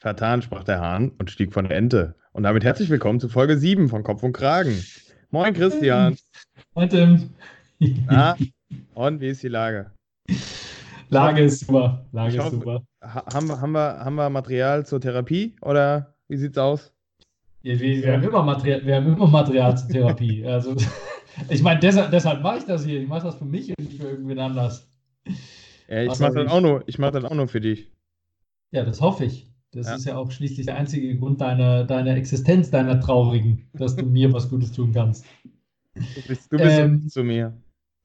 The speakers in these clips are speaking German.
Vertan, sprach der Hahn und stieg von der Ente. Und damit herzlich willkommen zu Folge 7 von Kopf und Kragen. Moin Christian. Moin Tim. Na, und wie ist die Lage? Lage ist super. Lage Ich ist hoffe- super. Ha haben, wir- haben, wir, haben wir Material zur Therapie oder wie sieht's aus? Ja, wir, wir, haben immer Material, wir haben immer Material zur Therapie. Also, ich meine, deshalb, deshalb mache ich das hier. Ich mache das für mich und nicht für irgendwen anders. Ja, ich Ach, mache das, auch nur- ich mach das auch nur für dich. Ja, das hoffe ich. Das Ja. ist ja auch schließlich der einzige Grund deiner, deiner Existenz, deiner traurigen, dass du mir was Gutes tun kannst. Du bist, du bist Ähm, zu mir.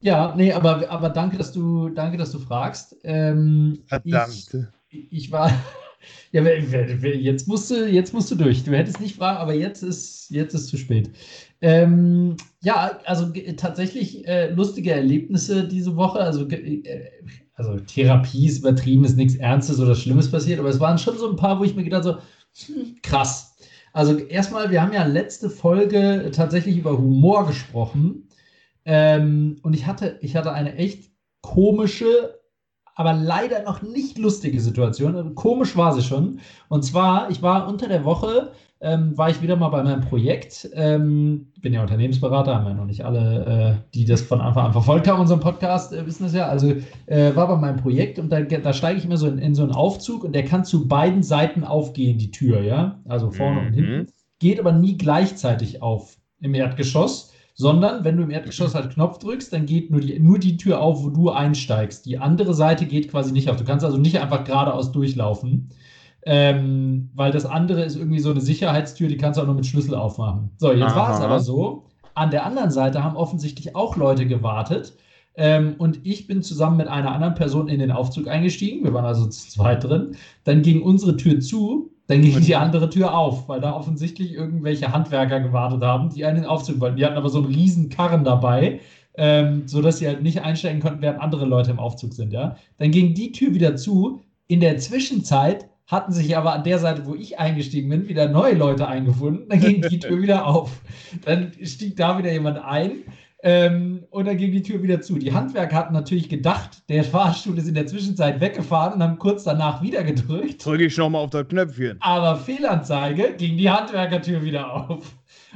Ja, nee, aber, aber danke, dass du, danke, dass du fragst. Ähm, Verdammt. Ich, ich war. Ja, jetzt musst du, jetzt musst du durch. Du hättest nicht fragen, aber jetzt ist, jetzt ist zu spät. Ähm, ja, also tatsächlich äh, lustige Erlebnisse diese Woche. Also, äh, also Therapie ist übertrieben, ist nichts Ernstes oder Schlimmes passiert, aber es waren schon so ein paar, wo ich mir gedacht habe, so, hm, krass. Also erstmal, wir haben ja letzte Folge tatsächlich über Humor gesprochen. Ähm, und ich hatte, ich hatte eine echt komische, aber leider noch nicht lustige Situation. Also Komisch war sie schon. Und zwar, ich war unter der Woche, ähm, war ich wieder mal bei meinem Projekt. Ähm, bin ja Unternehmensberater, haben ja noch nicht alle, äh, die das von Anfang an verfolgt haben, unseren Podcast, äh, wissen das ja. Also äh, war bei meinem Projekt und da, da steige ich immer so in, in so einen Aufzug und der kann zu beiden Seiten aufgehen, die Tür, ja. Also vorne und Mhm. hinten. Geht aber nie gleichzeitig auf im Erdgeschoss, sondern wenn du im Erdgeschoss halt Knopf drückst, dann geht nur die, nur die Tür auf, wo du einsteigst. Die andere Seite geht quasi nicht auf. Du kannst also nicht einfach geradeaus durchlaufen, ähm, weil das andere ist irgendwie so eine Sicherheitstür, die kannst du auch nur mit Schlüssel aufmachen. So, jetzt war es aber so, an der anderen Seite haben offensichtlich auch Leute gewartet. Ähm, und ich bin zusammen mit einer anderen Person in den Aufzug eingestiegen. Wir waren also zu zweit drin. Dann ging unsere Tür zu, dann ging die andere Tür auf, weil da offensichtlich irgendwelche Handwerker gewartet haben, die einen in den Aufzug wollten. Die hatten aber so einen riesen Karren dabei, ähm, sodass sie halt nicht einsteigen konnten, während andere Leute im Aufzug sind. Ja? Dann ging die Tür wieder zu. In der Zwischenzeit hatten sich aber an der Seite, wo ich eingestiegen bin, wieder neue Leute eingefunden. Dann ging die Tür wieder auf. Dann stieg da wieder jemand ein. Ähm, und dann ging die Tür wieder zu. Die Handwerker hatten natürlich gedacht, der Fahrstuhl ist in der Zwischenzeit weggefahren und haben kurz danach wieder gedrückt. Drücke ich nochmal auf das Knöpfchen. Aber Fehlanzeige ging die Handwerkertür wieder auf.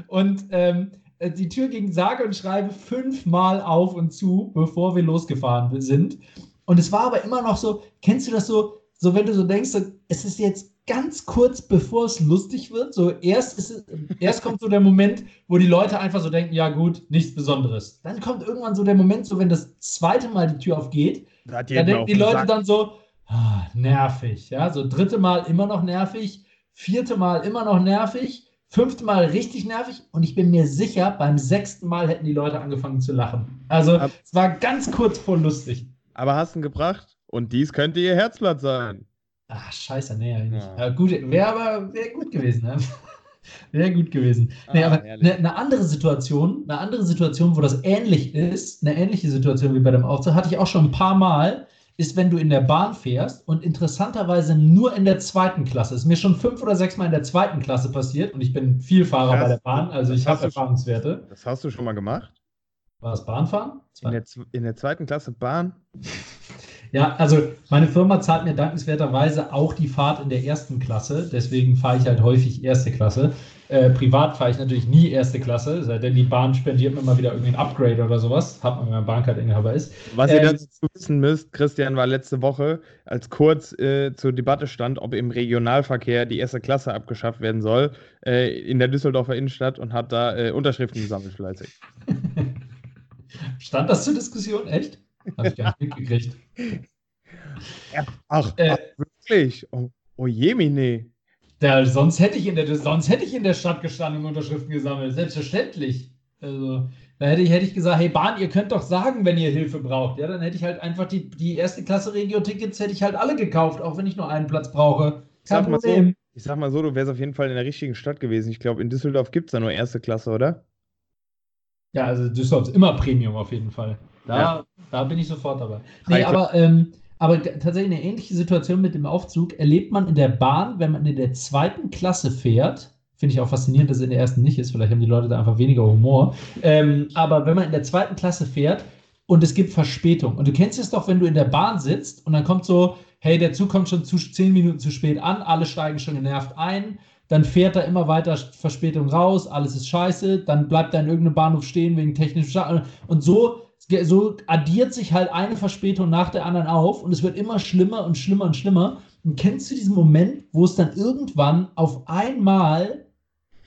Und ähm, die Tür ging sage und schreibe fünfmal auf und zu, bevor wir losgefahren sind. Und es war aber immer noch so, kennst du das so, so wenn du so denkst, so, es ist jetzt ganz kurz bevor es lustig wird, so erst, ist es, erst kommt so der Moment, wo die Leute einfach so denken, ja gut, nichts Besonderes. Dann kommt irgendwann so der Moment, so wenn das zweite Mal die Tür aufgeht, Da hat da jemand denken die Leute dann so, ah, nervig. Ja, so dritte Mal immer noch nervig, vierte Mal immer noch nervig, fünfte Mal richtig nervig und ich bin mir sicher, beim sechsten Mal hätten die Leute angefangen zu lachen. Also Ab- es war ganz kurz vor lustig. Aber hast ihn gebracht? Und dies könnte ihr Herzblatt sein. Ach, scheiße, nee, eigentlich. Ja. Ja. gut, wäre aber wär gut gewesen, ne? Wäre gut gewesen. Nee, Ah, aber eine, eine andere Situation, eine andere Situation, wo das ähnlich ist, eine ähnliche Situation wie bei dem Aufzug, hatte ich auch schon ein paar Mal, ist, wenn du in der Bahn fährst und interessanterweise nur in der zweiten Klasse. Ist mir schon fünf oder sechs Mal in der zweiten Klasse passiert und ich bin Vielfahrer Krass. bei der Bahn, also Das ich habe du schon- Erfahrungswerte. Das hast du schon mal gemacht? War das Bahnfahren? In der, in der zweiten Klasse Bahn? Ja, also meine Firma zahlt mir dankenswerterweise auch die Fahrt in der ersten Klasse. Deswegen fahre ich halt häufig erste Klasse. Äh, privat fahre ich natürlich nie erste Klasse, sei denn die Bahn spendiert mir mal wieder irgendwie ein Upgrade oder sowas. Hat man, wenn man Bahncard-Inhaber ist. Was ihr Ähm, dazu wissen müsst, Christian war letzte Woche, als kurz äh, zur Debatte stand, ob im Regionalverkehr die erste Klasse abgeschafft werden soll, äh, in der Düsseldorfer Innenstadt und hat da äh, Unterschriften gesammelt fleißig. Stand das zur Diskussion? Echt? Habe ich gar nicht mitgekriegt. Ach, Äh. ach wirklich? Oh, oh jemine. Ja, sonst, hätte ich in der, sonst hätte ich in der Stadt gestanden und Unterschriften gesammelt. Selbstverständlich. Also, da hätte ich, hätte ich gesagt, hey Bahn, ihr könnt doch sagen, wenn ihr Hilfe braucht. Ja, dann hätte ich halt einfach die, die erste Klasse Regio-Tickets hätte ich halt alle gekauft, auch wenn ich nur einen Platz brauche. Kein Sag mal so, Problem. Ich sag mal so, du wärst auf jeden Fall in der richtigen Stadt gewesen. Ich glaube, in Düsseldorf gibt es da nur erste Klasse, oder? Ja, also Düsseldorf ist immer Premium auf jeden Fall. Da, Ja. da bin ich sofort dabei. Nee, aber, ähm, aber tatsächlich eine ähnliche Situation mit dem Aufzug erlebt man in der Bahn, wenn man in der zweiten Klasse fährt. Finde ich auch faszinierend, dass es in der ersten nicht ist. Vielleicht haben die Leute da einfach weniger Humor. Ähm, aber wenn man in der zweiten Klasse fährt und es gibt Verspätung. Und du kennst es doch, wenn du in der Bahn sitzt und dann kommt so, hey, der Zug kommt schon zu zehn Minuten zu spät an, alle steigen schon genervt ein, dann fährt er immer weiter Verspätung raus, alles ist scheiße, dann bleibt er in irgendeinem Bahnhof stehen wegen technischen Schaden und so so addiert sich halt eine Verspätung nach der anderen auf und es wird immer schlimmer und schlimmer und schlimmer. Und kennst du diesen Moment, wo es dann irgendwann auf einmal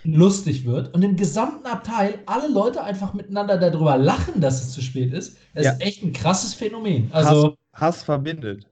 lustig wird und im gesamten Abteil alle Leute einfach miteinander darüber lachen, dass es zu spät ist? Das ja. ist echt ein krasses Phänomen. Also, Hass, Hass verbindet.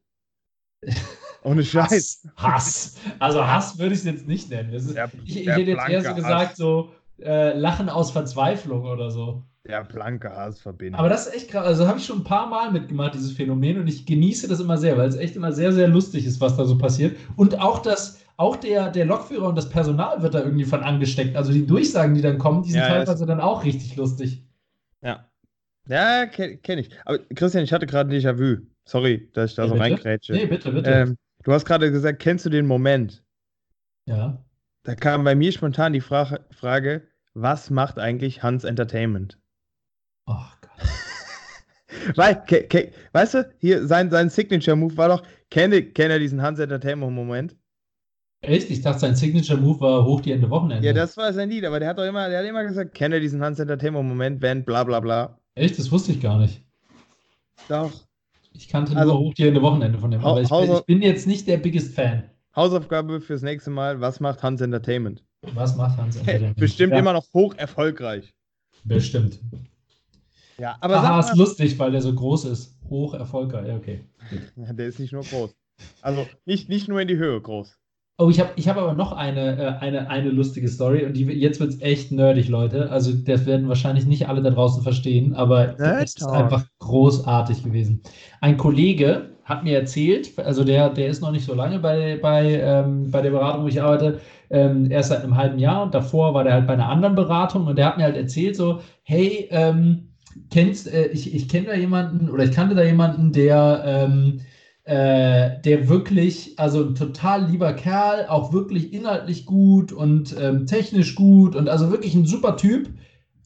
Ohne Scheiß. Hass, Hass. Also Hass würde ich es jetzt nicht nennen. Ist, der, ich, ich hätte jetzt eher so gesagt, Hass. so äh, Lachen aus Verzweiflung oder so. Der blanke Hass verbindet. Aber das ist echt krass. Also habe ich schon ein paar Mal mitgemacht, dieses Phänomen, und ich genieße das immer sehr, weil es echt immer sehr, sehr lustig ist, was da so passiert. Und auch das, auch der, der Lokführer und das Personal wird da irgendwie von angesteckt. Also die Durchsagen, die dann kommen, die sind ja, teilweise dann auch richtig lustig. Ja. Ja, kenne kenn ich. Aber Christian, ich hatte gerade ein Déjà-vu. Sorry, dass ich da ja, so reingrätsche. Nee, bitte, bitte. Ähm, du hast gerade gesagt, kennst du den Moment? Ja. Da kam bei mir spontan die Frage, Frage was macht eigentlich Hans Entertainment? Oh Gott. Weil, ke, ke, weißt du, hier sein, sein Signature-Move war doch, kenne kenn er diesen Hans Entertainment-Moment? Echt? Ich dachte, sein Signature-Move war hoch die Ende Wochenende. Ja, das war sein Lied, aber der hat doch immer, der hat immer gesagt, kenne diesen Hans Entertainment-Moment, wenn bla bla bla. Echt? Das wusste ich gar nicht. Doch. Ich kannte also, nur hoch die Ende Wochenende von dem, aber ich bin, ich bin jetzt nicht der biggest Fan. Hausaufgabe fürs nächste Mal, was macht Hans Entertainment? Was macht Hans Entertainment? Bestimmt ja. immer noch hoch erfolgreich. Bestimmt. Ja, aber Aha, ist lustig, weil der so groß ist. Hoch erfolgreich, ja, okay. Ja, der ist nicht nur groß. Also nicht, nicht nur in die Höhe groß. Oh, ich habe ich hab aber noch eine, äh, eine, eine lustige Story und die, jetzt wird es echt nerdig, Leute. Also, das werden wahrscheinlich nicht alle da draußen verstehen, aber es ist einfach großartig gewesen. Ein Kollege hat mir erzählt, also der, der ist noch nicht so lange bei, bei, ähm, bei der Beratung, wo ich arbeite, ähm, erst seit einem halben Jahr und davor war der halt bei einer anderen Beratung und der hat mir halt erzählt, so, hey, ähm, kennst, äh, ich, ich kenne da jemanden oder ich kannte da jemanden, der, ähm, äh, der wirklich, also ein total lieber Kerl, auch wirklich inhaltlich gut und ähm, technisch gut und also wirklich ein super Typ.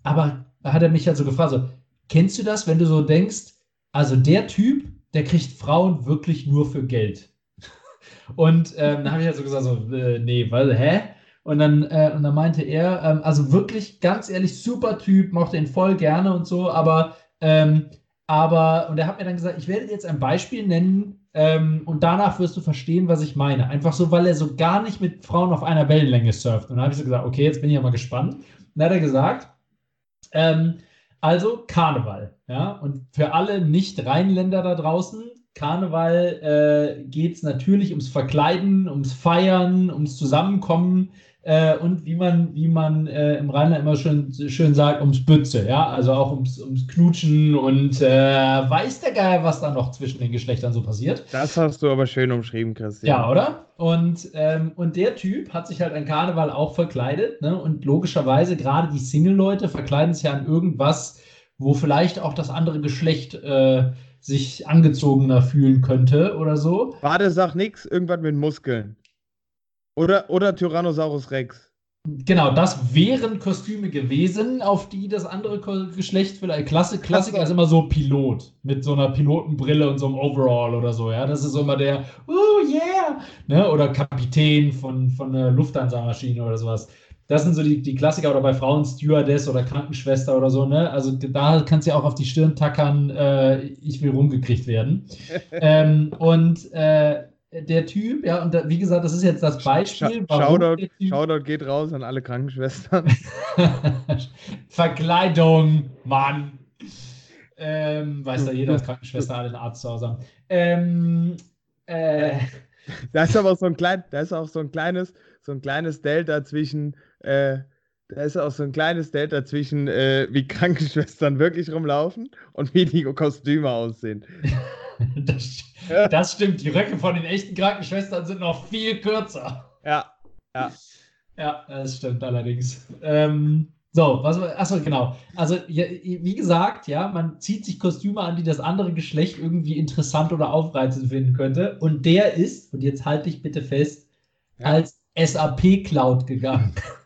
Aber da hat er mich halt so gefragt, so, kennst du das, wenn du so denkst, also der Typ, der kriegt Frauen wirklich nur für Geld? und ähm, dann habe ich halt so gesagt, so, äh, nee, weil, hä? Und dann, äh, und dann meinte er, ähm, also wirklich ganz ehrlich, super Typ, mochte ihn voll gerne und so, aber, ähm, aber, und er hat mir dann gesagt, ich werde jetzt ein Beispiel nennen ähm, und danach wirst du verstehen, was ich meine. Einfach so, weil er so gar nicht mit Frauen auf einer Wellenlänge surft. Und dann habe ich so gesagt, okay, jetzt bin ich ja mal gespannt. Und dann hat er gesagt, ähm, also Karneval, ja, und für alle Nicht-Rheinländer da draußen, Karneval äh, geht es natürlich ums Verkleiden, ums Feiern, ums Zusammenkommen äh, und wie man, wie man äh, im Rheinland immer schön, schön sagt, ums Bütze, ja, also auch ums, ums Knutschen und äh, weiß der Geier, was da noch zwischen den Geschlechtern so passiert. Das hast du aber schön umschrieben, Christian. Ja, oder? Und, ähm, und der Typ hat sich halt an Karneval auch verkleidet, ne? Und logischerweise, gerade die Single-Leute verkleiden sich ja an irgendwas, wo vielleicht auch das andere Geschlecht äh, sich angezogener fühlen könnte oder so. Warte, sag nix, irgendwas mit Muskeln. Oder, oder Tyrannosaurus Rex. Genau, das wären Kostüme gewesen, auf die das andere Geschlecht vielleicht. Klasse, Klassiker ist immer so Pilot mit so einer Pilotenbrille und so einem Overall oder so, ja. Das ist so immer der, oh yeah! Ne? Oder Kapitän von, von einer Lufthansa-Maschine oder sowas. Das sind so die, die Klassiker oder bei Frauen Stewardess oder Krankenschwester oder so, ne? Also da kannst du ja auch auf die Stirn tackern, äh, ich will rumgekriegt werden. ähm, und äh, der Typ, ja, und da, wie gesagt, das ist jetzt das Beispiel. Shoutout, Shoutout geht raus an alle Krankenschwestern. Verkleidung, Mann. Ähm, weiß da jeder als Krankenschwester alle einen Arzt zu Hause haben. Ähm, äh, da ist aber auch so ein klein, da ist auch so ein kleines, so ein kleines Delta zwischen, äh, da ist auch so ein kleines Delta zwischen, äh, wie Krankenschwestern wirklich rumlaufen und wie die Kostüme aussehen. das, das, stimmt. Die Röcke von den echten Krankenschwestern sind noch viel kürzer. Ja, ja. Ja, das stimmt allerdings. Ähm, so, was, achso, genau. Also, ja, wie gesagt, ja, man zieht sich Kostüme an, die das andere Geschlecht irgendwie interessant oder aufreizend finden könnte. Und der ist, und jetzt halte ich bitte fest, ja. als SAP Cloud gegangen.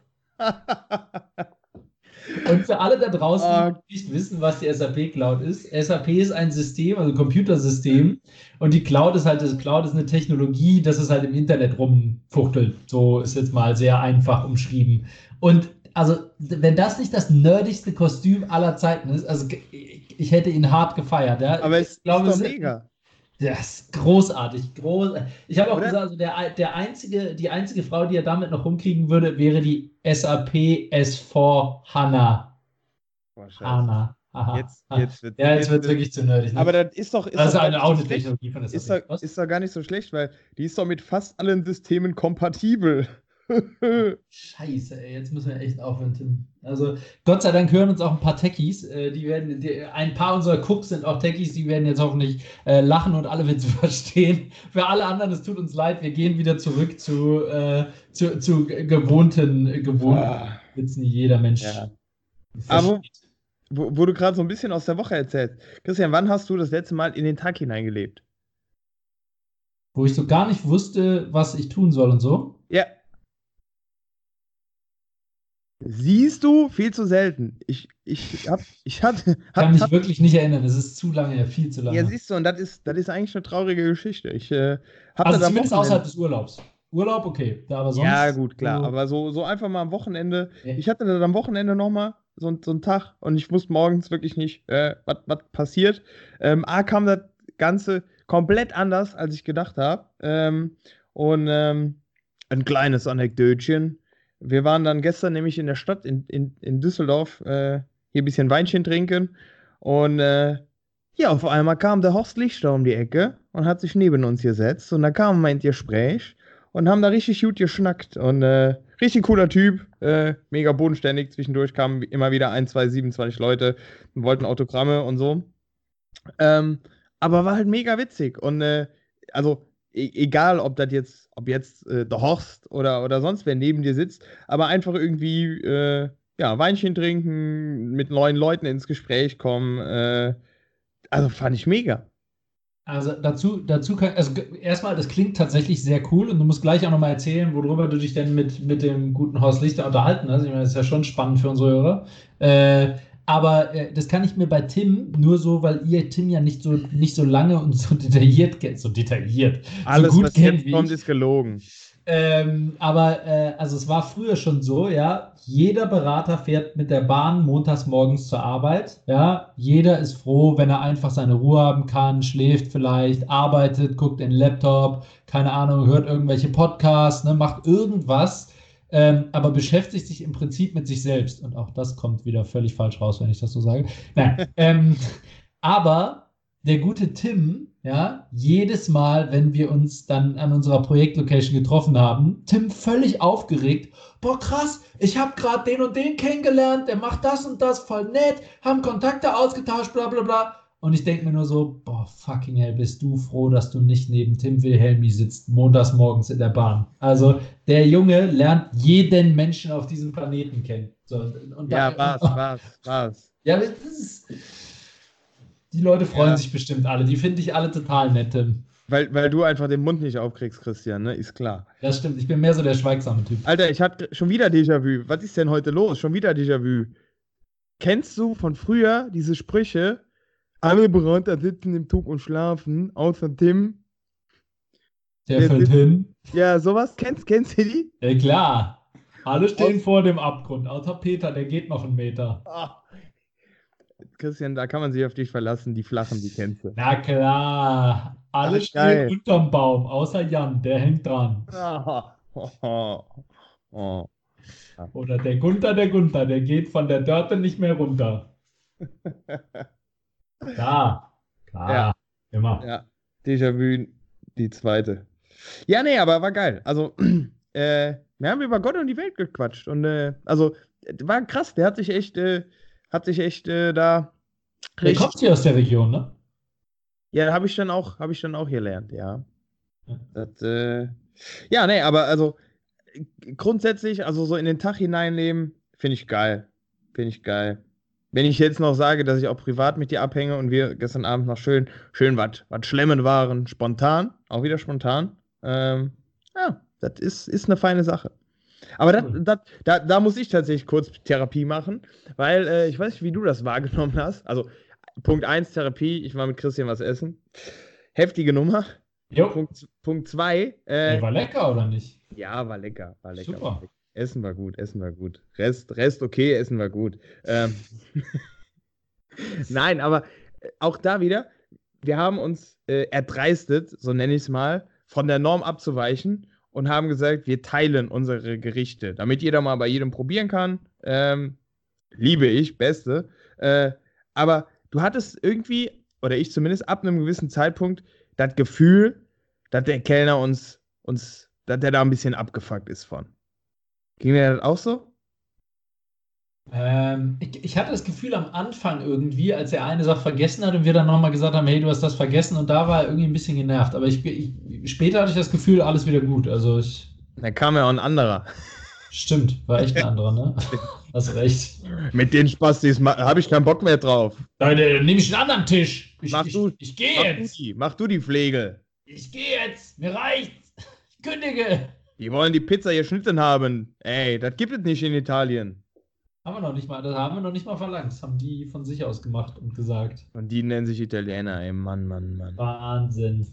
Und für alle da draußen, die ah. nicht wissen, was die SAP Cloud ist, SAP ist ein System, also ein Computersystem. Und die Cloud ist halt, das Cloud ist eine Technologie, dass es halt im Internet rumfuchtelt. So ist jetzt mal sehr einfach umschrieben. Und also, wenn das nicht das nerdigste Kostüm aller Zeiten ist, also ich hätte ihn hart gefeiert. Ja? Aber es ich glaube, ist doch mega. Das ist großartig. Groß. Ich habe auch Oder? gesagt, also der, der einzige, die einzige Frau, die er damit noch rumkriegen würde, wäre die SAP S4 HANA. Boah, HANA. Aha. Jetzt, jetzt wird ja, jetzt wird es wirklich zu nerdig. Ne? Aber das ist doch. Ist das ist eine Autotechnologie von SAP. Ist doch, ist doch gar nicht so schlecht, weil die ist doch mit fast allen Systemen kompatibel. Scheiße, ey, jetzt müssen wir echt aufhören, Tim. Also, Gott sei Dank hören uns auch ein paar Techies. Äh, die werden, die, ein paar unserer Cooks sind auch Techies, die werden jetzt hoffentlich äh, lachen und alle Witze verstehen. Für alle anderen, es tut uns leid, wir gehen wieder zurück zu, äh, zu, zu gewohnten, gewohnten ah. Witzen, die jeder Mensch. Ja. Aber wo, wo du gerade so ein bisschen aus der Woche erzählst. Christian, wann hast du das letzte Mal in den Tag hineingelebt? Wo ich so gar nicht wusste, was ich tun soll und so? Ja. Siehst du, viel zu selten. Ich, ich, hab, ich hatte. Hab, kann mich hab, wirklich nicht erinnern, es ist zu lange, viel zu lange. Ja, siehst du, und das ist, das ist eigentlich eine traurige Geschichte. Ich, äh, also zumindest außerhalb des Urlaubs. Urlaub, okay. Da aber sonst, ja, gut, klar. So aber so, so einfach mal am Wochenende. Ja. Ich hatte dann am Wochenende nochmal so, so einen Tag und ich wusste morgens wirklich nicht, äh, was passiert. Ähm, A kam das Ganze komplett anders, als ich gedacht habe. Ähm, und ähm, ein kleines Anekdötchen wir waren dann gestern nämlich in der Stadt in, in, in Düsseldorf äh, hier ein bisschen Weinchen trinken und äh, ja, auf einmal kam der Horst Lichter um die Ecke und hat sich neben uns gesetzt und dann kam wir in Gespräch und haben da richtig gut geschnackt und äh, richtig cooler Typ, äh, mega bodenständig. Zwischendurch kamen immer wieder ein, zwei, 27 Leute und wollten Autogramme und so. Ähm, aber war halt mega witzig und äh, also e egal, ob das jetzt, ob jetzt äh, der Horst oder, oder sonst wer neben dir sitzt, aber einfach irgendwie äh, ja, Weinchen trinken, mit neuen Leuten ins Gespräch kommen. Äh, also fand ich mega. Also dazu, dazu kann, also erstmal, das klingt tatsächlich sehr cool und du musst gleich auch nochmal erzählen, worüber du dich denn mit, mit dem guten Horst Lichter unterhalten hast. Ich meine, das ist ja schon spannend für unsere Hörer. Äh, aber äh, das kann ich mir bei Tim nur so, weil ihr Tim ja nicht so, nicht so lange und so detailliert kennt. So detailliert. Alles, so gut was kennt jetzt kommt, ist gelogen. Ähm, aber äh, also es war früher schon so, ja, jeder Berater fährt mit der Bahn montags morgens zur Arbeit, ja, jeder ist froh, wenn er einfach seine Ruhe haben kann, schläft vielleicht, arbeitet, guckt in den Laptop, keine Ahnung, hört irgendwelche Podcasts, ne, macht irgendwas, ähm, aber beschäftigt sich im Prinzip mit sich selbst. Und auch das kommt wieder völlig falsch raus, wenn ich das so sage. Nein, ähm, aber der gute Tim, ja, jedes Mal, wenn wir uns dann an unserer Projektlocation getroffen haben, Tim völlig aufgeregt. Boah, krass, ich habe gerade den und den kennengelernt, der macht das und das, voll nett, haben Kontakte ausgetauscht, bla bla bla. Und ich denke mir nur so, boah, fucking hell, bist du froh, dass du nicht neben Tim Wilhelmi sitzt, montags morgens in der Bahn. Also der Junge lernt jeden Menschen auf diesem Planeten kennen. So, ja, was, was, was. Ja, das ist, die Leute freuen ja. sich bestimmt alle. Die finde ich alle total nett, Tim. Weil, weil du einfach den Mund nicht aufkriegst, Christian, ne? Ist klar. Das stimmt, ich bin mehr so der schweigsame Typ. Alter, ich hatte schon wieder Déjà-vu. Was ist denn heute los? Schon wieder Déjà-vu. Kennst du von früher diese Sprüche, alle Berater sitzen im Zug und schlafen, außer Tim. Der, der fällt hin. Ja, sowas. Kennst, kennst du die? Ja, klar. Alle stehen vor dem Abgrund, außer Peter, der geht noch einen Meter. Ah. Christian, da kann man sich auf dich verlassen, die flachen, die kennst du. Na klar. Alle Ach, stehen geil. unterm Baum, außer Jan, der hängt dran. Oh, oh, oh. Oder der Gunther, der Gunther, der geht von der Dörte nicht mehr runter. Klar, klar, ja. immer. Ja, Déjà-vu, die zweite. Ja, nee, aber war geil. Also, äh, wir haben über Gott und die Welt gequatscht. Und, äh, also, war krass. Der hat sich echt, äh, hat sich echt äh, da. Der kommt hier aus der Region, ne? Ja, habe ich dann auch, habe ich dann auch gelernt, ja. Ja. Das, äh, ja, nee, aber also grundsätzlich, also so in den Tag hineinleben, finde ich geil. Finde ich geil. Wenn ich jetzt noch sage, dass ich auch privat mit dir abhänge und wir gestern Abend noch schön, schön was schlemmen waren, spontan, auch wieder spontan, ähm, ja, das ist, ist eine feine Sache. Aber das, das, da, da muss ich tatsächlich kurz Therapie machen, weil äh, ich weiß nicht, wie du das wahrgenommen hast. Also, Punkt 1 Therapie, ich war mit Christian was essen. Heftige Nummer. Jo. Punkt 2. Äh, war lecker oder nicht? Ja, war lecker. War lecker. Super. War lecker. Essen war gut, Essen war gut. Rest, Rest okay, Essen war gut. Ähm Nein, aber äh, auch da wieder, wir haben uns äh, erdreistet, so nenne ich es mal, von der Norm abzuweichen und haben gesagt, wir teilen unsere Gerichte, damit jeder mal bei jedem probieren kann. Ähm, liebe ich, beste. Äh, aber du hattest irgendwie, oder ich zumindest ab einem gewissen Zeitpunkt, das Gefühl, dass der Kellner uns, uns, dass der da ein bisschen abgefuckt ist von. Ging dir das auch so? Ähm, ich, ich, hatte das Gefühl am Anfang irgendwie, als er eine Sache vergessen hat und wir dann nochmal gesagt haben, hey, du hast das vergessen und da war er irgendwie ein bisschen genervt. Aber ich, ich, später hatte ich das Gefühl, alles wieder gut. Also ich. Da kam ja auch ein anderer. Stimmt, war echt ein anderer, ne? Hast recht. Mit den Spastis habe ich keinen Bock mehr drauf. Dann äh, nehme ich einen anderen Tisch. Ich, mach ich, du, ich gehe jetzt. Du die, mach du die Pflege. Ich gehe jetzt. Mir reicht's. Ich kündige. Die wollen die Pizza geschnitten haben. Ey, das gibt es nicht in Italien. Haben wir noch nicht mal, das haben wir noch nicht mal verlangt. Das haben die von sich aus gemacht und gesagt. Und die nennen sich Italiener, ey, Mann, Mann, Mann. Wahnsinn.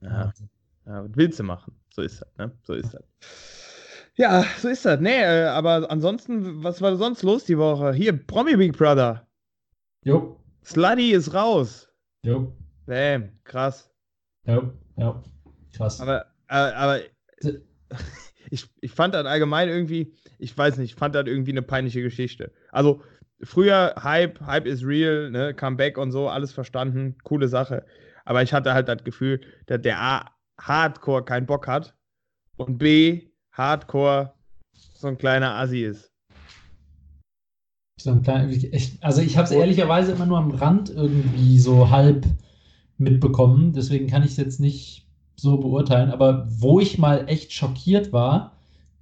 Ja. Wahnsinn. ja was willst du machen? So ist das, ne? So ist das. Ja, so ist das. Nee, äh, aber ansonsten, was war sonst los die Woche? Hier, Promi Big Brother. Jo. Slutty ist raus. Jo. Bam, krass. Jo, ja. Krass. Aber, äh, aber ich, ich fand das allgemein irgendwie, ich weiß nicht, ich fand das irgendwie eine peinliche Geschichte. Also früher Hype, Hype is real, ne, Comeback und so, alles verstanden, coole Sache. Aber ich hatte halt das Gefühl, dass der A Hardcore keinen Bock hat und B Hardcore so ein kleiner Assi ist. So ein kleiner, also ich habe es ehrlicherweise immer nur am Rand irgendwie so halb mitbekommen, deswegen kann ich es jetzt nicht so beurteilen, aber wo ich mal echt schockiert war,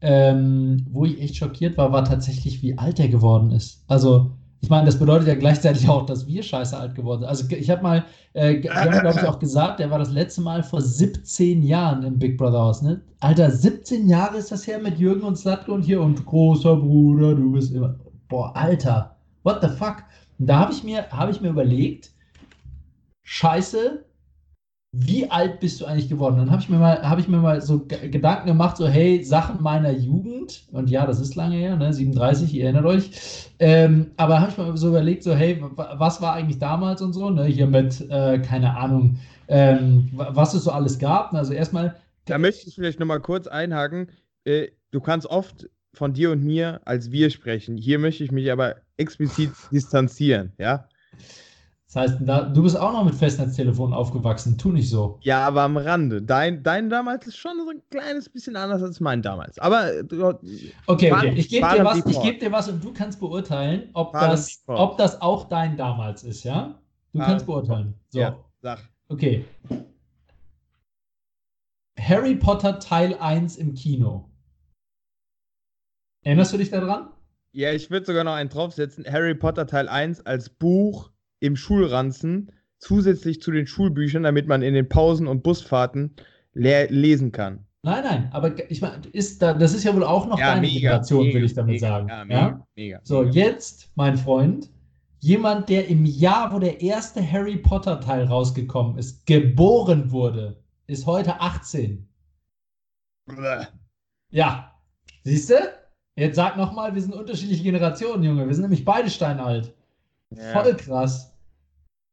ähm, wo ich echt schockiert war, war tatsächlich, wie alt er geworden ist. Also, ich meine, das bedeutet ja gleichzeitig auch, dass wir scheiße alt geworden sind. Also, ich habe mal, äh, wir haben, glaube ich, auch gesagt, der war das letzte Mal vor 17 Jahren im Big Brother Haus, ne? Alter, 17 Jahre ist das her mit Jürgen und Slatko und hier und großer Bruder, du bist immer. Boah, Alter, what the fuck? Und da habe ich, mir, hab ich mir überlegt, Scheiße, wie alt bist du eigentlich geworden? Dann habe ich mir mal, habe ich mir mal so Gedanken gemacht, so hey, Sachen meiner Jugend, und ja, das ist lange her, ne, 37, ihr erinnert euch, ähm, aber habe ich mir so überlegt, so hey, was war eigentlich damals und so, ne, hier mit, äh, keine Ahnung, ähm, was es so alles gab. Also erstmal. Da möchte ich vielleicht nochmal kurz einhaken. Äh, du kannst oft von dir und mir als wir sprechen. Hier möchte ich mich aber explizit distanzieren, ja? Das heißt, da, du bist auch noch mit Festnetztelefon aufgewachsen. Tu nicht so. Ja, aber am Rande. Dein, dein damals ist schon so ein kleines bisschen anders als mein damals. Aber. Äh, okay, okay. Ich gebe dir, was, geb dir was und du kannst beurteilen, ob das, ob das auch dein damals ist, ja? Du kannst beurteilen. So. Ja, sag. Okay. Harry Potter Teil 1 im Kino. Erinnerst du dich daran? Ja, ich würde sogar noch einen draufsetzen. Harry Potter Teil 1 als Buch im Schulranzen zusätzlich zu den Schulbüchern, damit man in den Pausen und Busfahrten le lesen kann. Nein, nein, aber ich meine, ist da, das ist ja wohl auch noch ja, deine mega, Generation, will ich damit mega, sagen. Ja, mega, ja? mega So, jetzt, mein Freund, jemand, der im Jahr, wo der erste Harry Potter Teil rausgekommen ist, geboren wurde, ist heute 18. Bäh. Ja, siehst du? Jetzt sag nochmal, wir sind unterschiedliche Generationen, Junge. Wir sind nämlich beide steinalt. Ja. Voll krass.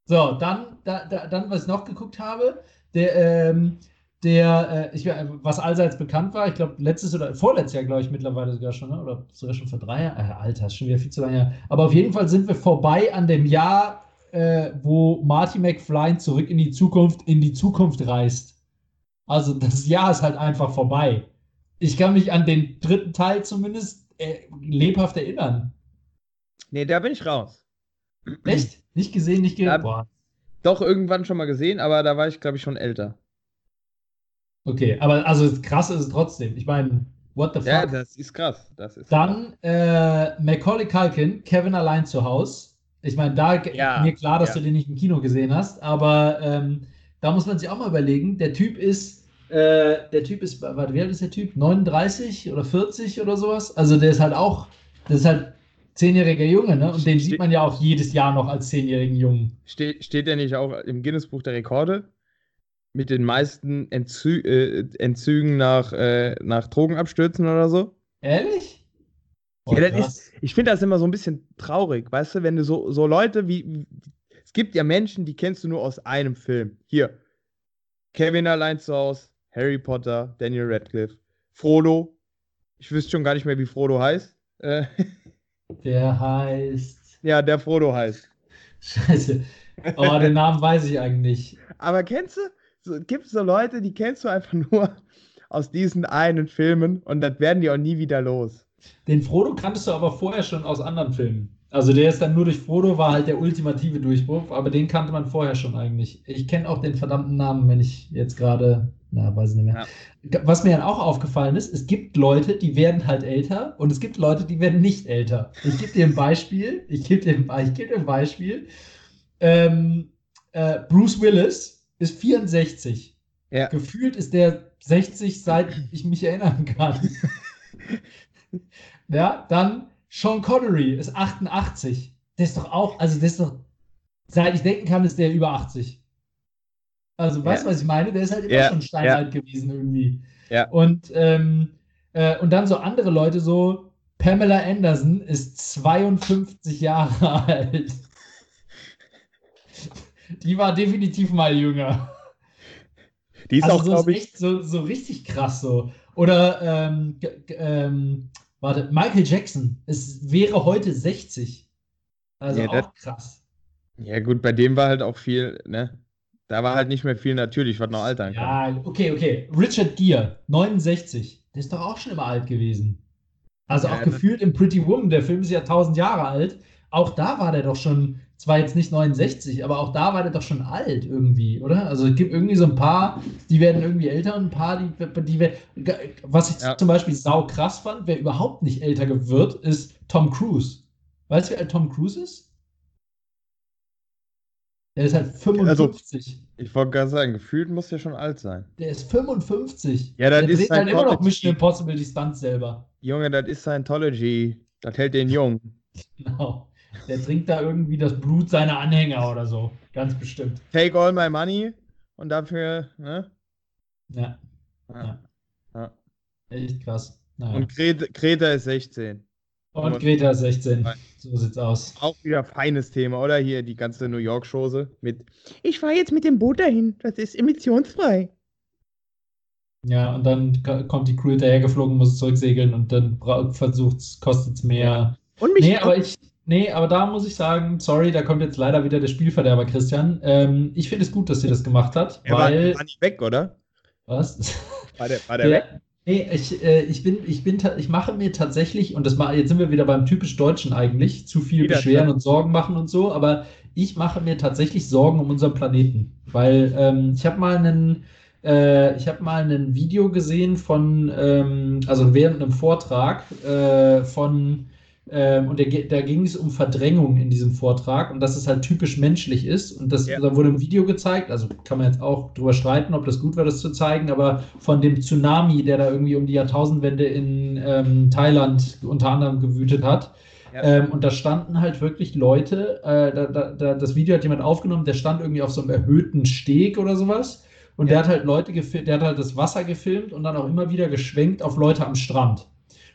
So, dann, da, da, dann, was ich noch geguckt habe, der, ähm, der, äh, ich, was allseits bekannt war, ich glaube, letztes oder vorletztes Jahr, glaube ich, mittlerweile sogar schon, ne? oder sogar schon vor drei Jahren, äh, Alter, ist schon wieder viel zu lange. Aber auf jeden Fall sind wir vorbei an dem Jahr, äh, wo Marty McFly zurück in die Zukunft, in die Zukunft reist. Also das Jahr ist halt einfach vorbei. Ich kann mich an den dritten Teil zumindest äh, lebhaft erinnern. Nee, da bin ich raus. Echt? Nicht gesehen, nicht gehört? Ja, doch, irgendwann schon mal gesehen, aber da war ich, glaube ich, schon älter. Okay, aber also krass ist es trotzdem. Ich meine, what the fuck? Ja, das ist krass. Das ist Dann äh, Macaulay Culkin, Kevin allein zu Hause. Ich meine, da ja, mir klar, dass ja. du den nicht im Kino gesehen hast, aber ähm, da muss man sich auch mal überlegen. Der Typ ist Äh, der Typ ist, warte, wie alt ist der Typ? 39 oder 40 oder sowas? Also der ist halt auch, das ist halt zehnjähriger Junge, ne? Und den sieht man ja auch jedes Jahr noch als zehnjährigen Jungen. Ste steht der nicht auch im Guinness-Buch der Rekorde? Mit den meisten Entzü äh, Entzügen nach, äh, nach Drogenabstürzen oder so? Ehrlich? Oh, ja, ist, ich finde das immer so ein bisschen traurig, weißt du, wenn du so, so Leute wie, wie. Es gibt ja Menschen, die kennst du nur aus einem Film. Hier. Kevin allein zu Hause, Harry Potter, Daniel Radcliffe, Frodo. Ich wüsste schon gar nicht mehr, wie Frodo heißt. Äh, der heißt. Ja, der Frodo heißt. Scheiße. Oh, den Namen weiß ich eigentlich. Aber kennst du? So, gibt es so Leute, die kennst du einfach nur aus diesen einen Filmen und das werden die auch nie wieder los. Den Frodo kanntest du aber vorher schon aus anderen Filmen. Also der ist dann nur durch Frodo, war halt der ultimative Durchbruch, aber den kannte man vorher schon eigentlich. Ich kenne auch den verdammten Namen, wenn ich jetzt gerade, na, weiß ich nicht mehr. Ja. Was mir dann auch aufgefallen ist, es gibt Leute, die werden halt älter und es gibt Leute, die werden nicht älter. Ich gebe dir ein Beispiel, ich gebe dir, ich geb dir ein Beispiel. Ähm, äh, Bruce Willis ist 64. Ja. Gefühlt ist der 60, seit ich mich erinnern kann. ja, dann Sean Connery ist 88. Der ist doch auch, also der ist doch, seit ich denken kann, ist der über 80. Also, ja. weißt du, was ich meine? Der ist halt immer ja. schon steinalt ja. gewesen irgendwie. Ja. Und, ähm, äh, und dann so andere Leute, so Pamela Anderson ist 52 Jahre alt. Die war definitiv mal jünger. Die ist also auch, so glaube ich. So, so richtig krass so. Oder ähm, ähm, Warte, Michael Jackson, es wäre heute 60. Also ja, auch das, krass. Ja, gut, bei dem war halt auch viel, ne? Da war halt nicht mehr viel natürlich, was noch altern kann. Ja, okay, okay. Richard Gere, 69. Der ist doch auch schon immer alt gewesen. Also ja, auch gefühlt im Pretty Woman, der Film ist ja 1000 Jahre alt. Auch da war der doch schon zwar jetzt nicht 69, aber auch da war der doch schon alt irgendwie, oder? Also es gibt irgendwie so ein paar, die werden irgendwie älter und ein paar, die, die werden. Was ich ja. zum Beispiel sau krass fand, wer überhaupt nicht älter wird, ist Tom Cruise. Weißt du, wie alt Tom Cruise ist? Der ist halt 55. Also, ich wollte gerade sagen, gefühlt muss der schon alt sein. Der ist 55. Ja, das der ist halt immer noch Mission Impossible die Stunts selber. Junge, das ist Scientology. Das hält den jung. Genau. Der trinkt da irgendwie das Blut seiner Anhänger oder so. Ganz bestimmt. Take all my money und dafür, ne? Ja. Ja. ja. Echt krass. Naja. Und Greta ist 16. Und Greta ist 16. So sieht's aus. Auch wieder feines Thema, oder? Hier die ganze New York-Chose mit Ich fahre jetzt mit dem Boot dahin. Das ist emissionsfrei. Ja, und dann kommt die Crew hinterhergeflogen, muss zurücksegeln und dann versucht es, kostet es mehr. Und mich nee, aber ich, Nee, aber da muss ich sagen, sorry, da kommt jetzt leider wieder der Spielverderber, Christian. Ähm, ich finde es gut, dass sie das gemacht hat. Er weil... war, war nicht weg, oder? Was? War der, war der, der weg? Nee, ich, äh, ich, bin, ich, bin, ich mache mir tatsächlich, und das mal, jetzt sind wir wieder beim typisch Deutschen eigentlich, zu viel wieder beschweren und Sorgen machen und so, aber ich mache mir tatsächlich Sorgen um unseren Planeten. Weil ähm, ich habe mal einen, äh, ich habe mal ein Video gesehen von, ähm, also während einem Vortrag äh, von ähm, und der, da ging es um Verdrängung in diesem Vortrag und dass es halt typisch menschlich ist. Und das, ja. da wurde ein Video gezeigt, also kann man jetzt auch drüber streiten, ob das gut war, das zu zeigen, aber von dem Tsunami, der da irgendwie um die Jahrtausendwende in ähm, Thailand unter anderem gewütet hat. Ja. Ähm, und da standen halt wirklich Leute, äh, da, da, da, das Video hat jemand aufgenommen, der stand irgendwie auf so einem erhöhten Steg oder sowas. Und ja. der hat halt Leute gefilmt, der hat halt das Wasser gefilmt und dann auch immer wieder geschwenkt auf Leute am Strand.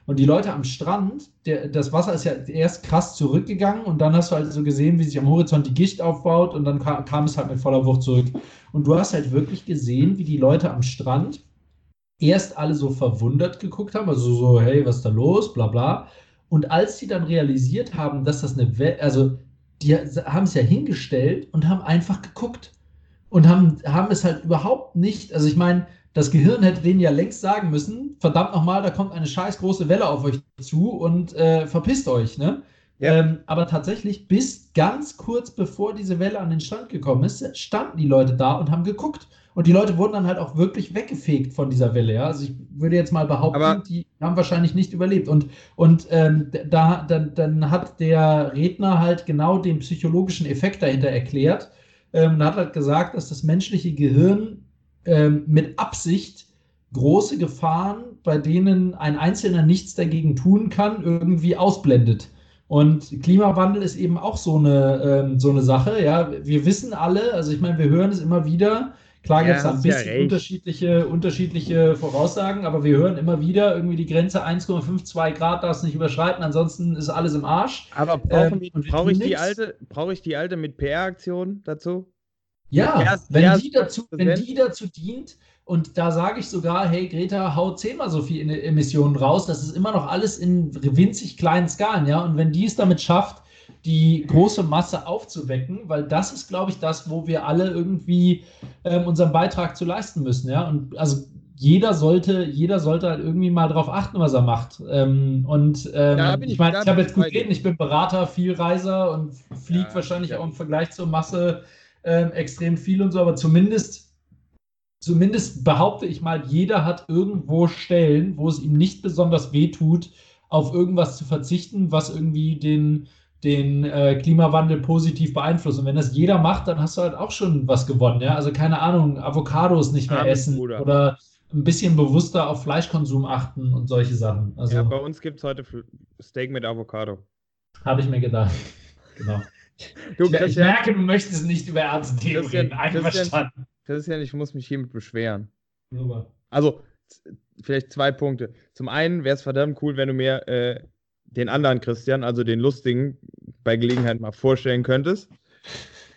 Und die Leute am Strand, der, das Wasser ist ja erst krass zurückgegangen und dann hast du halt so gesehen, wie sich am Horizont die Gicht aufbaut und dann kam, kam es halt mit voller Wucht zurück. Und du hast halt wirklich gesehen, wie die Leute am Strand erst alle so verwundert geguckt haben, also so, hey, was ist da los, bla bla. Und als sie dann realisiert haben, dass das eine Welt, also die haben es ja hingestellt und haben einfach geguckt und haben, haben es halt überhaupt nicht, also ich meine, das Gehirn hätte denen ja längst sagen müssen, verdammt nochmal, da kommt eine scheiß große Welle auf euch zu und äh, verpisst euch, ne? Ja. Ähm, aber tatsächlich, bis ganz kurz bevor diese Welle an den Strand gekommen ist, standen die Leute da und haben geguckt. Und die Leute wurden dann halt auch wirklich weggefegt von dieser Welle. Ja? Also ich würde jetzt mal behaupten, aber die haben wahrscheinlich nicht überlebt. Und, und ähm, da, dann, dann hat der Redner halt genau den psychologischen Effekt dahinter erklärt. Ähm, und hat halt gesagt, dass das menschliche Gehirn ähm, mit Absicht große Gefahren, bei denen ein Einzelner nichts dagegen tun kann, irgendwie ausblendet. Und Klimawandel ist eben auch so eine, ähm, so eine Sache. Ja, wir wissen alle, also ich meine, wir hören es immer wieder. Klar gibt es ja, ein bisschen ja unterschiedliche, unterschiedliche Voraussagen, aber wir hören immer wieder irgendwie die Grenze 1,52 Grad darf es nicht überschreiten, ansonsten ist alles im Arsch. Aber ähm, brauche ich, die alte, brauch ich die alte mit PR-Aktion dazu? Ja, erst, wenn, erst die dazu, wenn die dazu dient, und da sage ich sogar, hey, Greta, haut zehnmal so viel Emissionen raus. Das ist immer noch alles in winzig kleinen Skalen, ja. Und wenn die es damit schafft, die große Masse aufzuwecken, weil das ist, glaube ich, das, wo wir alle irgendwie ähm, unseren Beitrag zu leisten müssen, ja. Und also jeder sollte, jeder sollte halt irgendwie mal darauf achten, was er macht. Ähm, und ähm, ich, ich meine, ich habe jetzt gut reden, ich bin Berater, Vielreiser und fliege ja, wahrscheinlich auch im Vergleich zur Masse ähm, extrem viel und so, aber zumindest zumindest behaupte ich mal, jeder hat irgendwo Stellen, wo es ihm nicht besonders weh tut, auf irgendwas zu verzichten, was irgendwie den, den äh, Klimawandel positiv beeinflusst. Und wenn das jeder macht, dann hast du halt auch schon was gewonnen. Ja? Also keine Ahnung, Avocados nicht mehr Arme essen Bruder. oder ein bisschen bewusster auf Fleischkonsum achten und solche Sachen. Also, ja, bei uns gibt es heute Steak mit Avocado. Habe ich mir gedacht. Genau. Du, ich, ich merke, du möchtest nicht über ernste Themen reden. Einverstanden. Christian, ich muss mich hiermit beschweren. Super. Also, vielleicht zwei Punkte. Zum einen wäre es verdammt cool, wenn du mir äh, den anderen Christian, also den lustigen, bei Gelegenheit mal vorstellen könntest.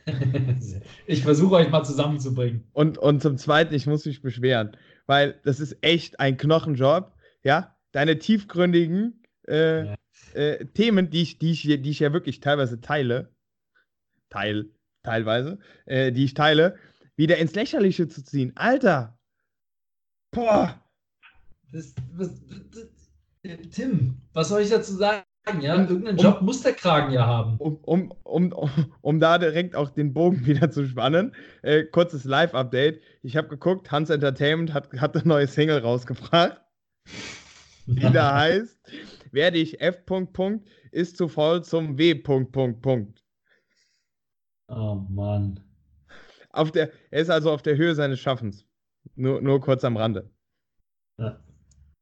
ich versuche euch mal zusammenzubringen. Und, und zum Zweiten, ich muss mich beschweren, weil das ist echt ein Knochenjob. Ja, deine tiefgründigen äh, ja. äh, Themen, die ich, die, ich, die ich ja wirklich teilweise teile, teil, teilweise, äh, die ich teile, wieder ins Lächerliche zu ziehen. Alter! Boah! Das, das, das, Tim, was soll ich dazu sagen? Ja, irgendeinen um, Job muss der Kragen ja haben. Um, um, um, um, da direkt auch den Bogen wieder zu spannen, äh, kurzes Live-Update. Ich habe geguckt, Hans Entertainment hat, hat eine neue Single rausgebracht, die da heißt, werde ich F. ist zu voll zum W. Oh Mann auf der, er ist also auf der Höhe seines Schaffens. Nur, nur kurz am Rande. Ja.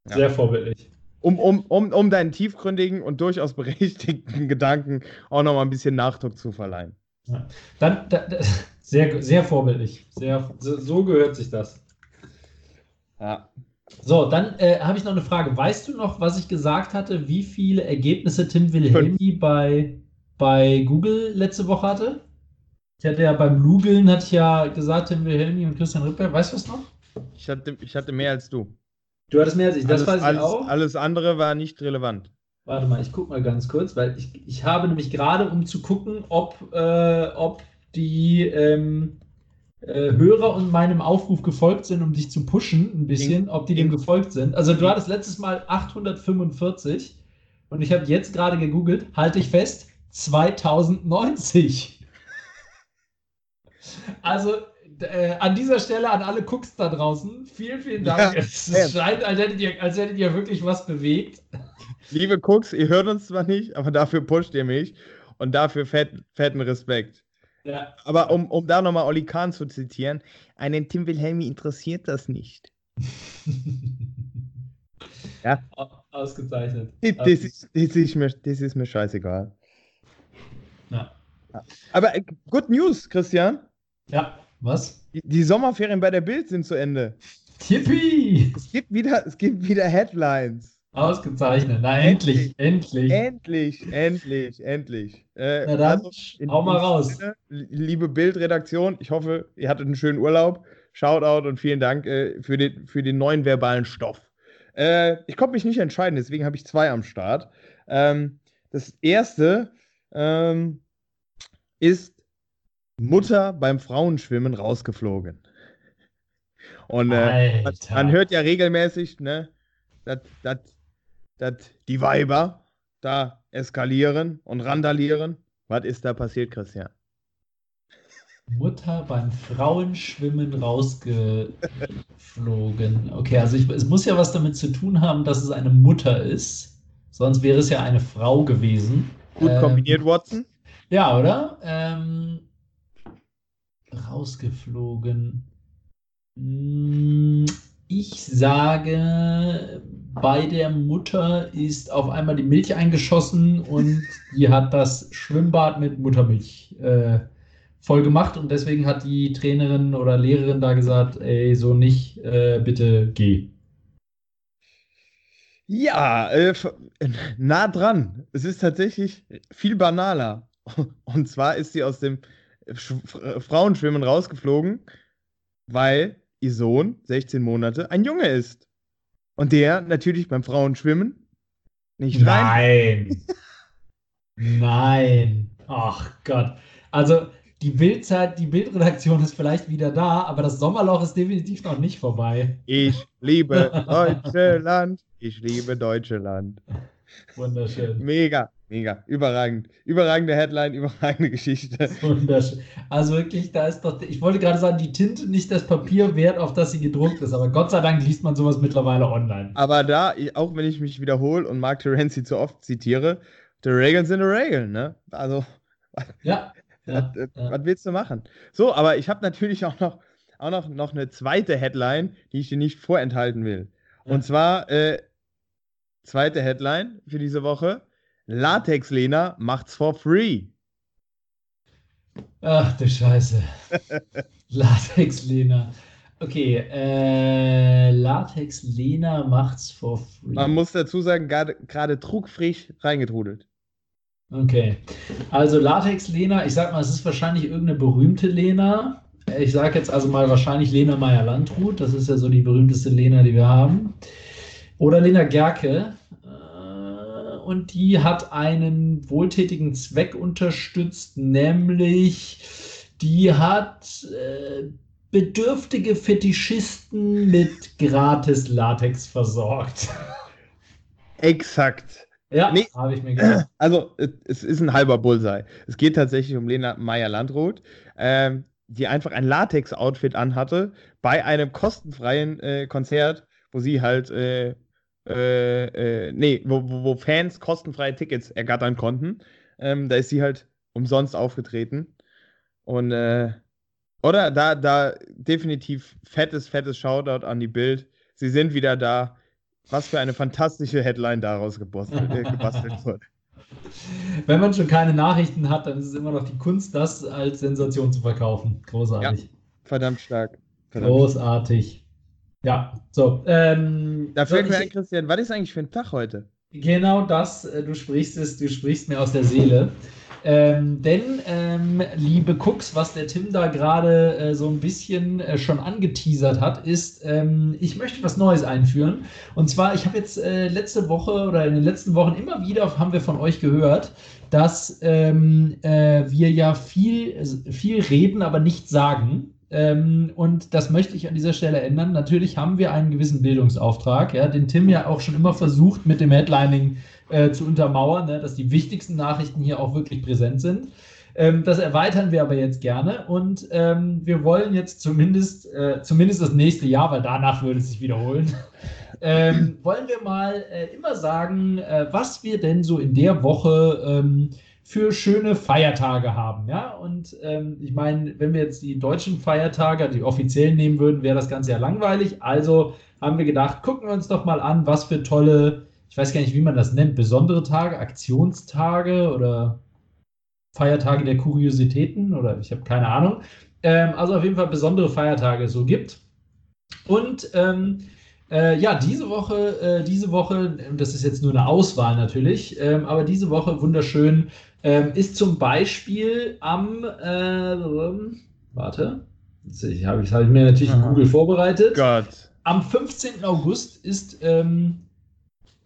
Sehr ja. vorbildlich. Um, um, um, um deinen tiefgründigen und durchaus berechtigten Gedanken auch nochmal ein bisschen Nachdruck zu verleihen. Ja. Dann, da, da, sehr, sehr vorbildlich. Sehr, so gehört sich das. Ja. So, dann äh, habe ich noch eine Frage. Weißt du noch, was ich gesagt hatte, wie viele Ergebnisse Tim Wilhelmi bei, bei Google letzte Woche hatte? Ich hatte ja beim Lugeln, hatte ich ja gesagt, Tim Wilhelmi und Christian Rippel. Weißt du was noch? Ich hatte, ich hatte mehr als du. Du hattest mehr als ich, das alles, weiß ich alles, auch. Alles andere war nicht relevant. Warte mal, ich gucke mal ganz kurz, weil ich, ich habe nämlich gerade, um zu gucken, ob, äh, ob die ähm, äh, Hörer und meinem Aufruf gefolgt sind, um dich zu pushen, ein bisschen, ob die dem gefolgt sind. Also du hattest letztes Mal 845 und ich habe jetzt gerade gegoogelt, halte ich fest, 2090. Also äh, an dieser Stelle an alle Cooks da draußen, vielen, vielen Dank. Ja, es ja. scheint, als hättet, ihr, als hättet ihr wirklich was bewegt. Liebe Cooks, ihr hört uns zwar nicht, aber dafür pusht ihr mich und dafür fett, fetten Respekt. Ja. Aber um, um da nochmal Oli Kahn zu zitieren, einen Tim Wilhelmi interessiert das nicht. ja. Ausgezeichnet. Das, das, ist, das, ist mir, das ist mir scheißegal. Ja. Aber äh, good news, Christian. Ja, was? Die, die Sommerferien bei der Bild sind zu Ende. Tippy! Es gibt wieder, es gibt wieder Headlines. Ausgezeichnet. Na, endlich, endlich. Endlich, endlich, endlich. Äh, Na dann, also hau mal raus. Sinne, liebe Bildredaktion, ich hoffe, ihr hattet einen schönen Urlaub. Shoutout und vielen Dank äh, für, den, für den neuen verbalen Stoff. Äh, ich konnte mich nicht entscheiden, deswegen habe ich zwei am Start. Ähm, das erste ähm, ist Mutter beim Frauenschwimmen rausgeflogen. Und äh, man, hört ja regelmäßig, ne, dass die Weiber da eskalieren und randalieren. Was ist da passiert, Christian? Mutter beim Frauenschwimmen rausgeflogen. Okay, also ich, es muss ja was damit zu tun haben, dass es eine Mutter ist. Sonst wäre es ja eine Frau gewesen. Gut kombiniert, ähm, Watson. Ja, oder? Ähm, rausgeflogen. Hm, Ich sage, bei der Mutter ist auf einmal die Milch eingeschossen und die hat das Schwimmbad mit Muttermilch äh, voll gemacht und deswegen hat die Trainerin oder Lehrerin da gesagt, ey, so nicht, äh, bitte geh. Ja, äh, nah dran. Es ist tatsächlich viel banaler. Und zwar ist sie aus dem Frauenschwimmen rausgeflogen, weil ihr Sohn, 16 Monate, ein Junge ist. Und der natürlich beim Frauenschwimmen nicht rein. Nein. Nein. Ach Gott. Also die Bildzeit, die Bildredaktion ist vielleicht wieder da, aber das Sommerloch ist definitiv noch nicht vorbei. Ich liebe Deutschland. Ich liebe Deutschland. Wunderschön. Mega. Mega, überragend. Überragende Headline, überragende Geschichte. Wunderschön. Also wirklich, da ist doch, ich wollte gerade sagen, die Tinte nicht das Papier wert, auf das sie gedruckt ist, aber Gott sei Dank liest man sowas mittlerweile online. Aber da, auch wenn ich mich wiederhole und Mark Terenzi zu oft zitiere, the Regeln sind die Regeln, ne? Also, ja, ja, was, ja. was willst du machen? So, aber ich habe natürlich auch noch, auch noch, noch eine zweite Headline, die ich dir nicht vorenthalten will. Und zwar, äh, zweite Headline für diese Woche Latex-Lena macht's for free. Ach du Scheiße. Latex-Lena. Okay, äh, Latex-Lena macht's for free. Man muss dazu sagen, gerade trugfrisch reingetrudelt. Okay, also Latex-Lena, ich sag mal, es ist wahrscheinlich irgendeine berühmte Lena. Ich sag jetzt also mal wahrscheinlich Lena Meyer-Landrut. Das ist ja so die berühmteste Lena, die wir haben. Oder Lena Gerke und die hat einen wohltätigen Zweck unterstützt, nämlich die hat äh, bedürftige Fetischisten mit gratis Latex versorgt. Exakt. Ja, nee, habe ich mir gedacht. Also, es ist ein halber Bullseye. Es geht tatsächlich um Lena Meyer-Landroth, ähm, die einfach ein Latex-Outfit anhatte bei einem kostenfreien äh, Konzert, wo sie halt äh, äh, nee, wo, wo, wo, Fans kostenfreie Tickets ergattern konnten. Ähm, da ist sie halt umsonst aufgetreten. Und, äh, oder da, da definitiv fettes, fettes Shoutout an die Bild. Sie sind wieder da. Was für eine fantastische Headline daraus gebastelt, äh, gebastelt wurde. Wenn man schon keine Nachrichten hat, dann ist es immer noch die Kunst, das als Sensation zu verkaufen. Großartig. Ja, verdammt stark. Verdammt Großartig. Ja, so. Ähm, da fällt mir ein, Christian, was ist eigentlich für ein Tag heute? Genau das, äh, du sprichst es, du sprichst mir aus der Seele. Ähm, denn, ähm, liebe Cooks, was der Tim da gerade äh, so ein bisschen äh, schon angeteasert hat, ist, ähm, ich möchte was Neues einführen. Und zwar, ich habe jetzt äh, letzte Woche oder in den letzten Wochen immer wieder haben wir von euch gehört, dass ähm, äh, wir ja viel, viel reden, aber nichts sagen. Ähm, und das möchte ich an dieser Stelle ändern. Natürlich haben wir einen gewissen Bildungsauftrag, ja, den Tim ja auch schon immer versucht mit dem Headlining äh, zu untermauern, ne, dass die wichtigsten Nachrichten hier auch wirklich präsent sind. Ähm, das erweitern wir aber jetzt gerne und ähm, wir wollen jetzt zumindest, äh, zumindest das nächste Jahr, weil danach würde es sich wiederholen, ähm, wollen wir mal äh, immer sagen, äh, was wir denn so in der Woche ähm, für schöne Feiertage haben. Ja, und ähm, ich meine, wenn wir jetzt die deutschen Feiertage, die offiziell nehmen würden, wäre das Ganze ja langweilig. Also haben wir gedacht, gucken wir uns doch mal an, was für tolle, ich weiß gar nicht, wie man das nennt, besondere Tage, Aktionstage oder Feiertage der Kuriositäten oder ich habe keine Ahnung. Ähm, also auf jeden Fall besondere Feiertage so gibt. Und ähm, äh, ja, diese Woche, äh, diese Woche, das ist jetzt nur eine Auswahl natürlich, ähm, aber diese Woche wunderschön ähm, ist zum Beispiel am, äh, warte, jetzt habe ich, hab ich mir natürlich in Google vorbereitet. Gott. Am 15. August ist, ähm,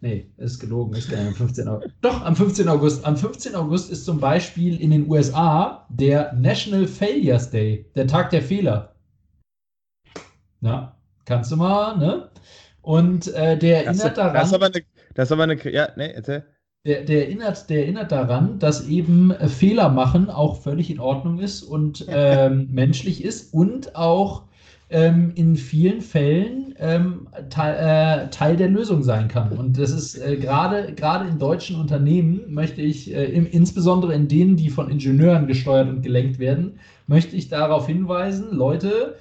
nee, ist gelogen, ist gar nicht am 15. August. Doch, am 15. August. Am 15. August ist zum Beispiel in den USA der National Failures Day, der Tag der Fehler. Na, kannst du mal, ne? Und äh, der erinnert das, daran. Das ist aber eine, das ist aber eine, ja, ne, erzähl der, der, erinnert, der erinnert daran, dass eben äh, Fehler machen auch völlig in Ordnung ist und ähm, menschlich ist und auch ähm, in vielen Fällen ähm, Teil, äh, Teil, der Lösung sein kann. Und das ist äh, gerade in deutschen Unternehmen, möchte ich äh, im, insbesondere in denen, die von Ingenieuren gesteuert und gelenkt werden, möchte ich darauf hinweisen, Leute,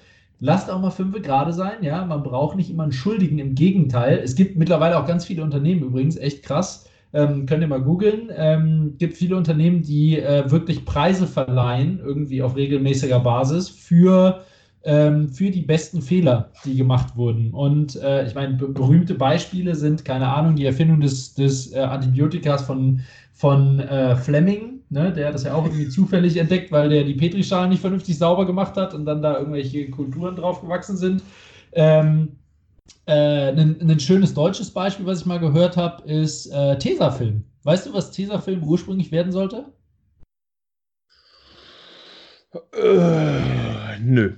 lasst auch mal fünf gerade sein, ja. Man braucht nicht immer einen Schuldigen, im Gegenteil. Es gibt mittlerweile auch ganz viele Unternehmen übrigens, echt krass. Ähm, könnt ihr mal googeln. Ähm, gibt viele Unternehmen, die äh, wirklich Preise verleihen, irgendwie auf regelmäßiger Basis für, ähm, für die besten Fehler, die gemacht wurden. Und äh, ich meine, berühmte Beispiele sind, keine Ahnung, die Erfindung des, des äh, Antibiotikas von, von äh, Fleming, ne? der hat das ja auch irgendwie zufällig entdeckt, weil der die Petrischalen nicht vernünftig sauber gemacht hat und dann da irgendwelche Kulturen drauf gewachsen sind. Ähm, äh, ein, schönes deutsches Beispiel, was ich mal gehört habe, ist äh, Tesafilm. Weißt du, was Tesafilm ursprünglich werden sollte? Äh, nö.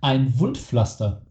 Ein Wundpflaster.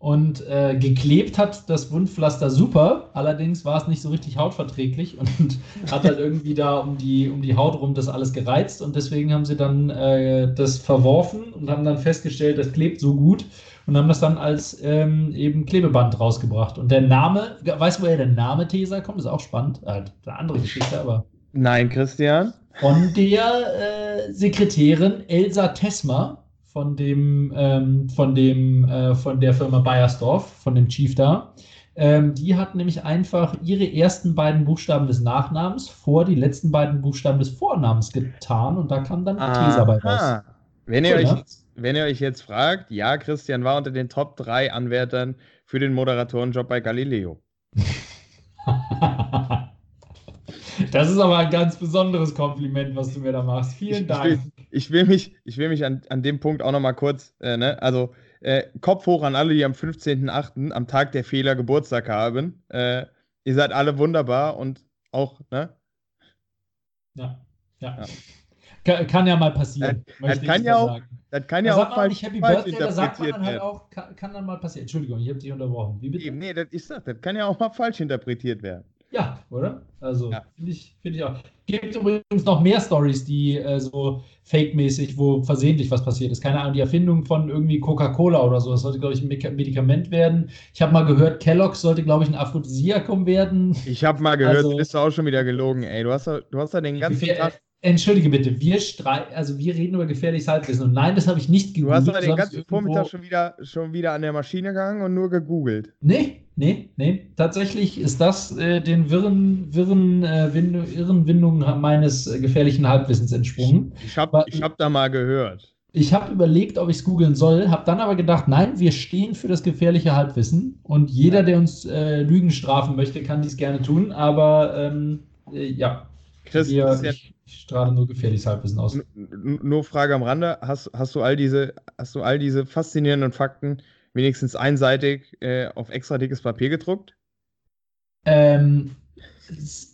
Und äh, geklebt hat das Wundpflaster super, allerdings war es nicht so richtig hautverträglich und hat halt irgendwie da um die, um die Haut rum das alles gereizt und deswegen haben sie dann äh, das verworfen und haben dann festgestellt, das klebt so gut und haben das dann als ähm, eben Klebeband rausgebracht. Und der Name, weißt du, woher der Name Tesa kommt? Ist auch spannend. Äh, eine andere Geschichte, aber. Nein, Christian. Von der äh, Sekretärin Elsa Tesma von dem, ähm, von dem, äh, von der Firma Bayersdorf, von dem Chief da. Ähm, die hat nämlich einfach ihre ersten beiden Buchstaben des Nachnamens vor die letzten beiden Buchstaben des Vornamens getan und da kam dann Tesa bei raus. Wenn ihr, cool, euch, ne? wenn ihr euch jetzt fragt, ja, Christian war unter den Top 3 Anwärtern für den Moderatorenjob bei Galileo. das ist aber ein ganz besonderes Kompliment, was du mir da machst. Vielen Dank. Ich will, ich will, mich, ich will mich an, an dem Punkt auch nochmal kurz, äh, ne, also äh, Kopf hoch an alle, die am 15.08. am Tag der Fehler Geburtstag haben. Äh, ihr seid alle wunderbar und auch, ne? Ja, ja. ja. Kann, kann, ja mal passieren. Das, das kann ja auch. Das kann ja auch falsch, Happy falsch Birthday, da sagt man dann halt auch, kann, kann, dann mal passieren. Entschuldigung, ich habe dich unterbrochen. Wie bitte? Nee, das ist das. Das kann ja auch mal falsch interpretiert werden. Ja, oder? Also, ja. finde ich, find ich auch. Gibt übrigens noch mehr Stories, die äh, so fake-mäßig, wo versehentlich was passiert ist. Keine Ahnung, die Erfindung von irgendwie Coca-Cola oder so. Das sollte, glaube ich, ein Medikament werden. Ich habe mal gehört, Kellogg's sollte, glaube ich, ein Aphrodisiakum werden. Ich habe mal gehört, also, du bist auch schon wieder gelogen, ey. Du hast da, du hast da den ganzen Tag Entschuldige bitte, wir streiten, also wir reden über gefährliches Halbwissen. Und nein, das habe ich nicht gegoogelt. Du hast aber den ganzen Vormittag schon wieder, schon wieder an der Maschine gegangen und nur gegoogelt. Nee, nee, nee. Tatsächlich ist das äh, den wirren, wirren äh, Wind, irren Windungen meines äh, gefährlichen Halbwissens entsprungen. Ich, ich habe hab da mal gehört. Ich habe überlegt, ob ich es googeln soll, habe dann aber gedacht, nein, wir stehen für das gefährliche Halbwissen und jeder, der uns äh, Lügen strafen möchte, kann dies gerne tun. Aber ähm, äh, ja, Chris, wir, Christian, ich, ich strahle nur gefährliches Halbwissen aus. Nur Frage am Rande: Hast, hast, du all diese, hast du all diese faszinierenden Fakten wenigstens einseitig äh, auf extra dickes Papier gedruckt? Ähm,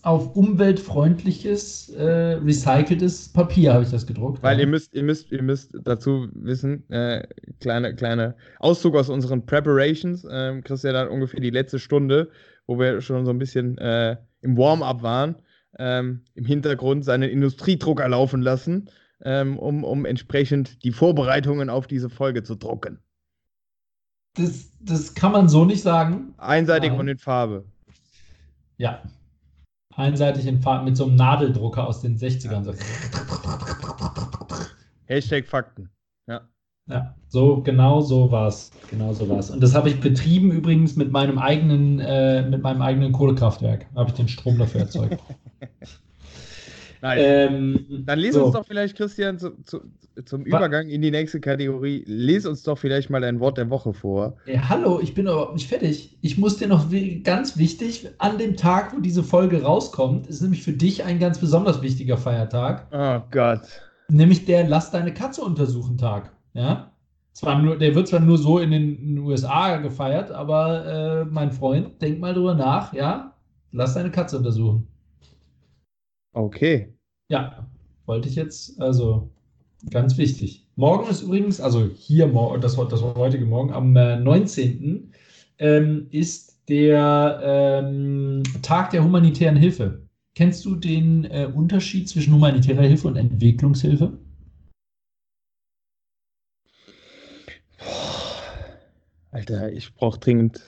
auf umweltfreundliches, äh, recyceltes Papier habe ich das gedruckt. Weil ihr müsst, ihr müsst, ihr müsst dazu wissen, äh, kleine, kleine Auszug aus unseren Preparations. Ähm, ja dann ungefähr die letzte Stunde, wo wir schon so ein bisschen äh, im Warm-up waren ähm, im Hintergrund seinen Industriedrucker laufen lassen, ähm, um, um entsprechend die Vorbereitungen auf diese Folge zu drucken. Das, das kann man so nicht sagen. Einseitig Nein. und in Farbe. Ja. Einseitig in Farbe mit so einem Nadeldrucker aus den 60ern. Ja. Hashtag Fakten. Ja. Ja, so genau so war es. Genau so war Und das habe ich betrieben übrigens mit meinem eigenen, äh, mit meinem eigenen Kohlekraftwerk. Habe ich den Strom dafür erzeugt. Nice. Ähm, Dann lese so. uns doch vielleicht, Christian, zu, zu, zum Übergang in die nächste Kategorie, lese uns doch vielleicht mal ein Wort der Woche vor. Hey, hallo, ich bin überhaupt nicht fertig. Ich muss dir noch ganz wichtig, an dem Tag, wo diese Folge rauskommt, ist nämlich für dich ein ganz besonders wichtiger Feiertag. Oh Gott. Nämlich der Lass deine Katze untersuchen Tag. Ja. Zwar nur, der wird zwar nur so in den, in den USA gefeiert, aber äh, mein Freund, denk mal drüber nach, ja. Lass deine Katze untersuchen. Okay. Ja, wollte ich jetzt, also ganz wichtig. Morgen ist übrigens, also hier, das, das heutige Morgen, am äh, 19. Ähm, ist der ähm, Tag der humanitären Hilfe. Kennst du den äh, Unterschied zwischen humanitärer Hilfe und Entwicklungshilfe? Alter, ich brauche dringend.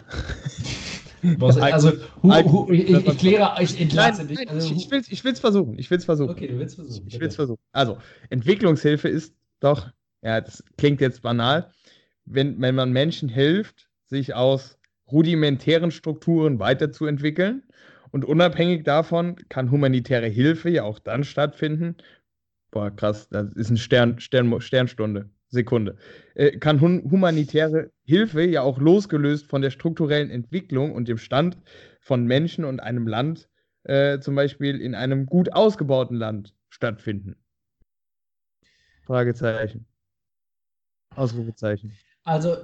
also, hu, hu, ich, ich, kläre, ich entlasse nein, dich. Also, ich, will es versuchen. Ich will es versuchen. Okay, du willst versuchen. Ich will es versuchen. Also, Entwicklungshilfe ist doch ja, das klingt jetzt banal, wenn, wenn man Menschen hilft, sich aus rudimentären Strukturen weiterzuentwickeln und unabhängig davon kann humanitäre Hilfe ja auch dann stattfinden. Boah, krass, das ist eine Stern, Stern, Sternstunde, Sekunde. Äh, kann hum humanitäre Hilfe ja auch losgelöst von der strukturellen Entwicklung und dem Stand von Menschen und einem Land, äh, zum Beispiel in einem gut ausgebauten Land, stattfinden. Fragezeichen. Ausrufezeichen. Also,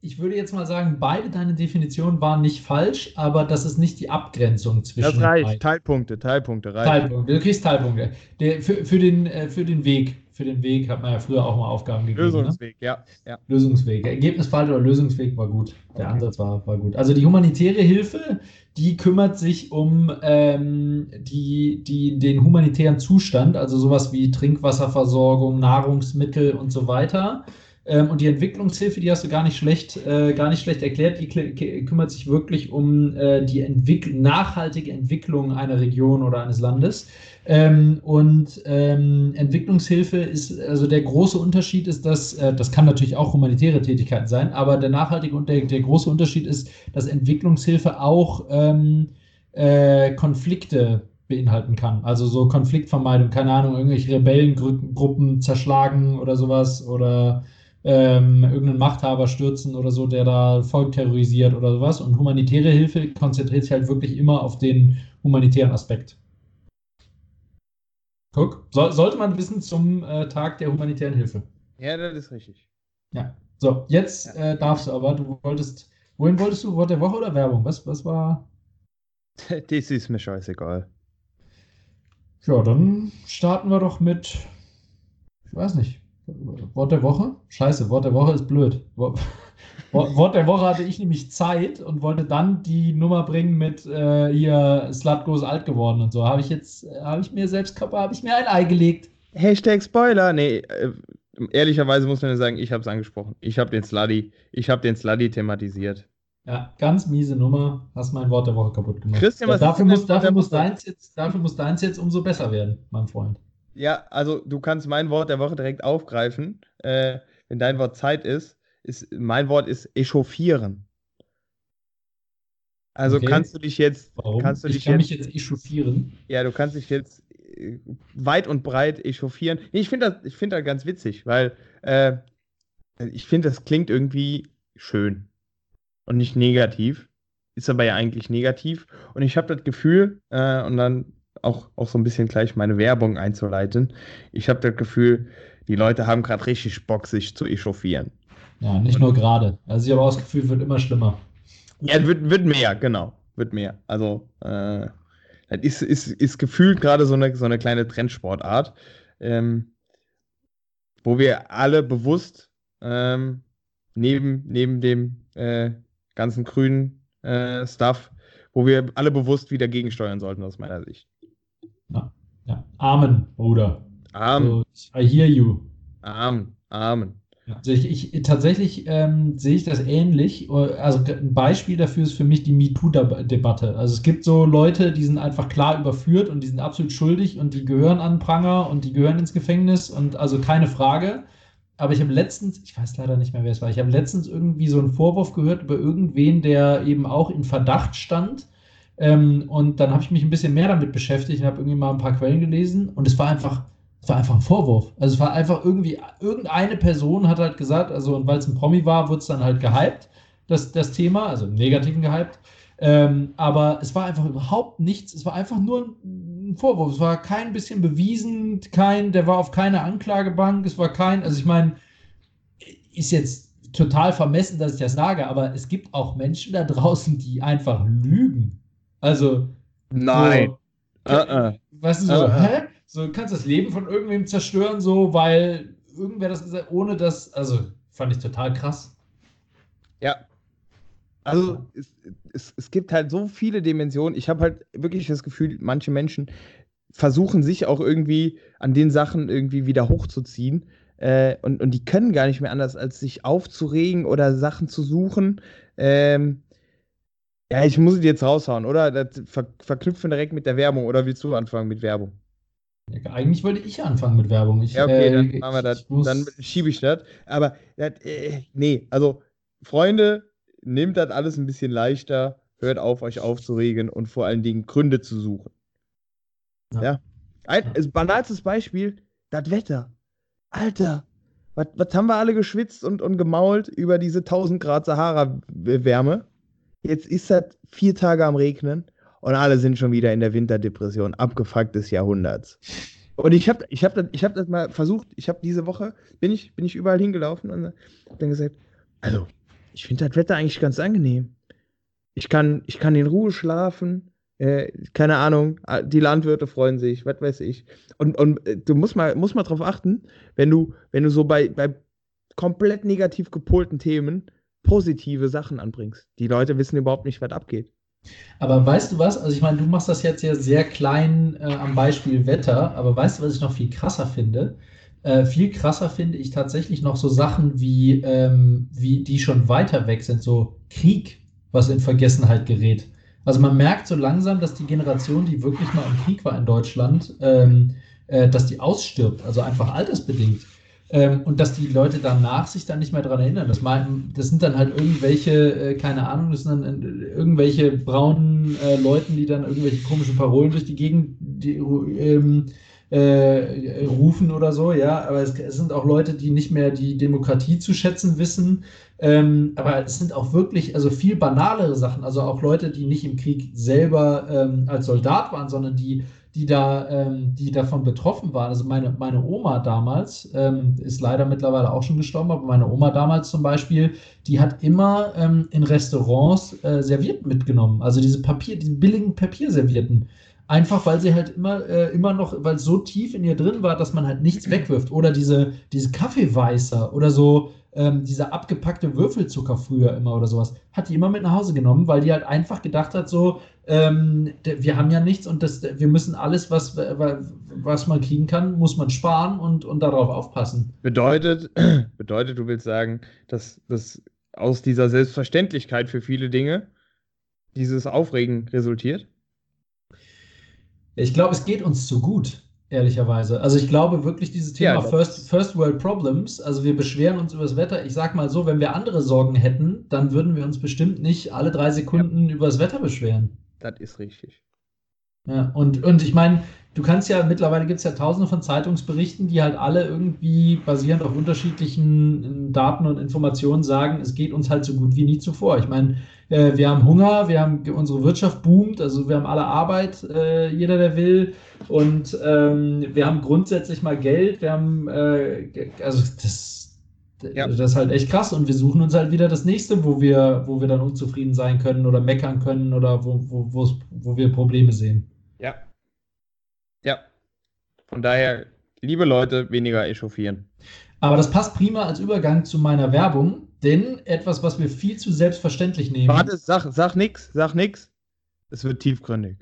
ich würde jetzt mal sagen, beide deine Definitionen waren nicht falsch, aber das ist nicht die Abgrenzung zwischen. Das reicht. Teilpunkte, Teilpunkte reicht. Teilpunkte. Du kriegst Teilpunkte. Der, für, für, den, äh, für den Weg. Für den Weg hat man ja früher auch mal Aufgaben gegeben. Ne? Lösungsweg, ne? ja, ja. Lösungsweg. Ergebnisfall oder Lösungsweg war gut. Der okay. Ansatz war, war gut. Also die humanitäre Hilfe, die kümmert sich um ähm, die, die, den humanitären Zustand, also sowas wie Trinkwasserversorgung, Nahrungsmittel und so weiter. Ähm, und die Entwicklungshilfe, die hast du gar nicht schlecht, äh, gar nicht schlecht erklärt, die kümmert sich wirklich um äh, die Entwick nachhaltige Entwicklung einer Region oder eines Landes. Ähm, und ähm, Entwicklungshilfe ist, also der große Unterschied ist, dass, äh, das kann natürlich auch humanitäre Tätigkeiten sein, aber der nachhaltige und der, der große Unterschied ist, dass Entwicklungshilfe auch ähm, äh, Konflikte beinhalten kann. Also so Konfliktvermeidung, keine Ahnung, irgendwelche Rebellengruppen zerschlagen oder sowas oder ähm, irgendeinen Machthaber stürzen oder so, der da Volk terrorisiert oder sowas. Und humanitäre Hilfe konzentriert sich halt wirklich immer auf den humanitären Aspekt. Guck, so, sollte man wissen zum äh, Tag der humanitären Hilfe. Ja, das ist richtig. Ja. So, jetzt ja. äh, darfst du aber, du wolltest, wohin wolltest du? Wort der Woche oder Werbung? Was, was war? Das ist mir scheißegal. Ja, dann starten wir doch mit, ich weiß nicht, Wort der Woche? Scheiße, Wort der Woche ist blöd. Wort der Woche hatte ich nämlich Zeit und wollte dann die Nummer bringen mit äh, hier Slatko ist alt geworden und so. Habe ich jetzt, habe ich mir selbst, habe ich mir ein Ei gelegt. Hashtag Spoiler. Nee, äh, ehrlicherweise muss man ja sagen, ich habe es angesprochen. Ich habe den Sluddy, ich habe den Sluddy thematisiert. Ja, ganz miese Nummer. Hast mein Wort der Woche kaputt gemacht. Christian, was ja, dafür, muss, dafür, muss deins jetzt, dafür muss deins jetzt umso besser werden, mein Freund. Ja, also du kannst mein Wort der Woche direkt aufgreifen. Äh, wenn dein Wort Zeit ist, ist mein Wort ist echauffieren. Also okay. kannst du dich jetzt. Warum? Kannst du ich dich kann jetzt, mich jetzt echauffieren. Ja, du kannst dich jetzt äh, weit und breit echauffieren. Ich finde das, find das ganz witzig, weil äh, ich finde, das klingt irgendwie schön und nicht negativ. Ist aber ja eigentlich negativ. Und ich habe das Gefühl, äh, und dann auch, auch so ein bisschen gleich meine Werbung einzuleiten. Ich habe das Gefühl, die Leute haben gerade richtig Bock, sich zu echauffieren. Ja, nicht nur gerade. Also ich habe auch das Gefühl, wird immer schlimmer. Ja, wird, wird mehr, genau. Wird mehr. Also, äh, das ist, ist, ist gefühlt gerade so eine, so eine kleine Trendsportart, ähm, wo wir alle bewusst ähm, neben, neben dem äh, ganzen grünen äh, Stuff, wo wir alle bewusst wieder gegensteuern sollten, aus meiner Sicht. Ja, ja. Amen, Bruder. Amen. So, I hear you. Amen. Amen. Also ich, ich, tatsächlich ähm, sehe ich das ähnlich. Also ein Beispiel dafür ist für mich die MeToo-Debatte. Also es gibt so Leute, die sind einfach klar überführt und die sind absolut schuldig und die gehören an Pranger und die gehören ins Gefängnis und also keine Frage. Aber ich habe letztens, ich weiß leider nicht mehr, wer es war, ich habe letztens irgendwie so einen Vorwurf gehört über irgendwen, der eben auch in Verdacht stand ähm, und dann habe ich mich ein bisschen mehr damit beschäftigt und habe irgendwie mal ein paar Quellen gelesen und es war einfach, es war einfach ein Vorwurf. Also es war einfach irgendwie, irgendeine Person hat halt gesagt, also und weil es ein Promi war, wurde es dann halt gehypt, das, das Thema, also im Negativen gehypt. Ähm, aber es war einfach überhaupt nichts, es war einfach nur ein Vorwurf. Es war kein bisschen bewiesen, kein, der war auf keiner Anklagebank, es war kein, also ich meine, ist jetzt total vermessen, dass ich das sage, aber es gibt auch Menschen da draußen, die einfach lügen. Also. Nein. So, uh -uh. Weißt du, so, uh hä? So, kannst das Leben von irgendwem zerstören, so, weil irgendwer das gesagt ohne das. Also, fand ich total krass. Ja. Also, es, es, es gibt halt so viele Dimensionen. Ich habe halt wirklich das Gefühl, manche Menschen versuchen sich auch irgendwie an den Sachen irgendwie wieder hochzuziehen. Äh, und, und die können gar nicht mehr anders, als sich aufzuregen oder Sachen zu suchen. Ähm, ja, ich muss es jetzt raushauen, oder? Das ver verknüpfen direkt mit der Werbung, oder willst du anfangen mit Werbung? Eigentlich wollte ich anfangen mit Werbung. Ich, ja, okay, äh, dann machen wir das. Dann schiebe ich das. Aber das, äh, nee, also Freunde, nehmt das alles ein bisschen leichter, hört auf, euch aufzuregen und vor allen Dingen Gründe zu suchen. Ja. ja. Ein ja. banalstes Beispiel, das Wetter. Alter, was, was haben wir alle geschwitzt und, und gemault über diese 1000 Grad Sahara-Wärme? Jetzt ist das vier Tage am Regnen und alle sind schon wieder in der Winterdepression. Abgefuckt des Jahrhunderts. Und ich habe ich hab das, hab das mal versucht, ich habe diese Woche, bin ich, bin ich überall hingelaufen und habe dann gesagt, also, ich finde das Wetter eigentlich ganz angenehm. Ich kann, ich kann in Ruhe schlafen, äh, keine Ahnung, die Landwirte freuen sich, was weiß ich. Und, und äh, du musst mal, musst mal drauf achten, wenn du, wenn du so bei, bei komplett negativ gepolten Themen positive Sachen anbringst. Die Leute wissen überhaupt nicht, was abgeht. Aber weißt du was? Also ich meine, du machst das jetzt ja sehr klein äh, am Beispiel Wetter, aber weißt du, was ich noch viel krasser finde? Äh, viel krasser finde ich tatsächlich noch so Sachen wie, ähm, wie die schon weiter weg sind, so Krieg, was in Vergessenheit gerät. Also man merkt so langsam, dass die Generation, die wirklich mal im Krieg war in Deutschland, ähm, äh, dass die ausstirbt, also einfach altersbedingt. Ähm, und dass die Leute danach sich dann nicht mehr daran erinnern. Das, mein, das sind dann halt irgendwelche, äh, keine Ahnung, das sind dann äh, irgendwelche braunen äh, Leuten, die dann irgendwelche komischen Parolen durch die Gegend die, ähm, äh, rufen oder so, ja. Aber es, es, sind auch Leute, die nicht mehr die Demokratie zu schätzen wissen. Ähm, aber es sind auch wirklich, also viel banalere Sachen. Also auch Leute, die nicht im Krieg selber ähm, als Soldat waren, sondern die die da, ähm, die davon betroffen waren. Also meine, meine Oma damals ähm, ist leider mittlerweile auch schon gestorben, aber meine Oma damals zum Beispiel, die hat immer ähm, in Restaurants äh, Servietten mitgenommen. Also diese Papier, diese billigen Papierservietten. Einfach weil sie halt immer, äh, immer noch, weil es so tief in ihr drin war, dass man halt nichts wegwirft. Oder diese, diese Kaffeeweißer oder so, ähm, dieser abgepackte Würfelzucker früher immer oder sowas, hat die immer mit nach Hause genommen, weil die halt einfach gedacht hat, so, ähm, wir haben ja nichts und das, wir müssen alles, was, was man kriegen kann, muss man sparen und, und darauf aufpassen. Bedeutet, bedeutet, du willst sagen, dass, dass aus dieser Selbstverständlichkeit für viele Dinge dieses Aufregen resultiert? Ich glaube, es geht uns zu gut ehrlicherweise. Also ich glaube wirklich dieses Thema ja, First, First World Problems, also wir beschweren uns über das Wetter. Ich sag mal so, wenn wir andere Sorgen hätten, dann würden wir uns bestimmt nicht alle drei Sekunden ja. über das Wetter beschweren. Das ist richtig. Ja, und, und ich meine, du kannst ja, mittlerweile gibt es ja tausende von Zeitungsberichten, die halt alle irgendwie basierend auf unterschiedlichen Daten und Informationen sagen, es geht uns halt so gut wie nie zuvor. Ich meine, äh, wir haben Hunger, wir haben unsere Wirtschaft boomt, also wir haben alle Arbeit, äh, jeder der will. Und ähm, wir haben grundsätzlich mal Geld, wir haben, äh, also das, ja. das ist halt echt krass und wir suchen uns halt wieder das nächste, wo wir, wo wir dann unzufrieden sein können oder meckern können oder wo, wo, wo wir Probleme sehen. Ja. Ja. Von daher, liebe Leute, weniger echauffieren. Aber das passt prima als Übergang zu meiner Werbung. Denn etwas, was wir viel zu selbstverständlich nehmen. Warte, sag, sag nix, sag nix. Es wird tiefgründig.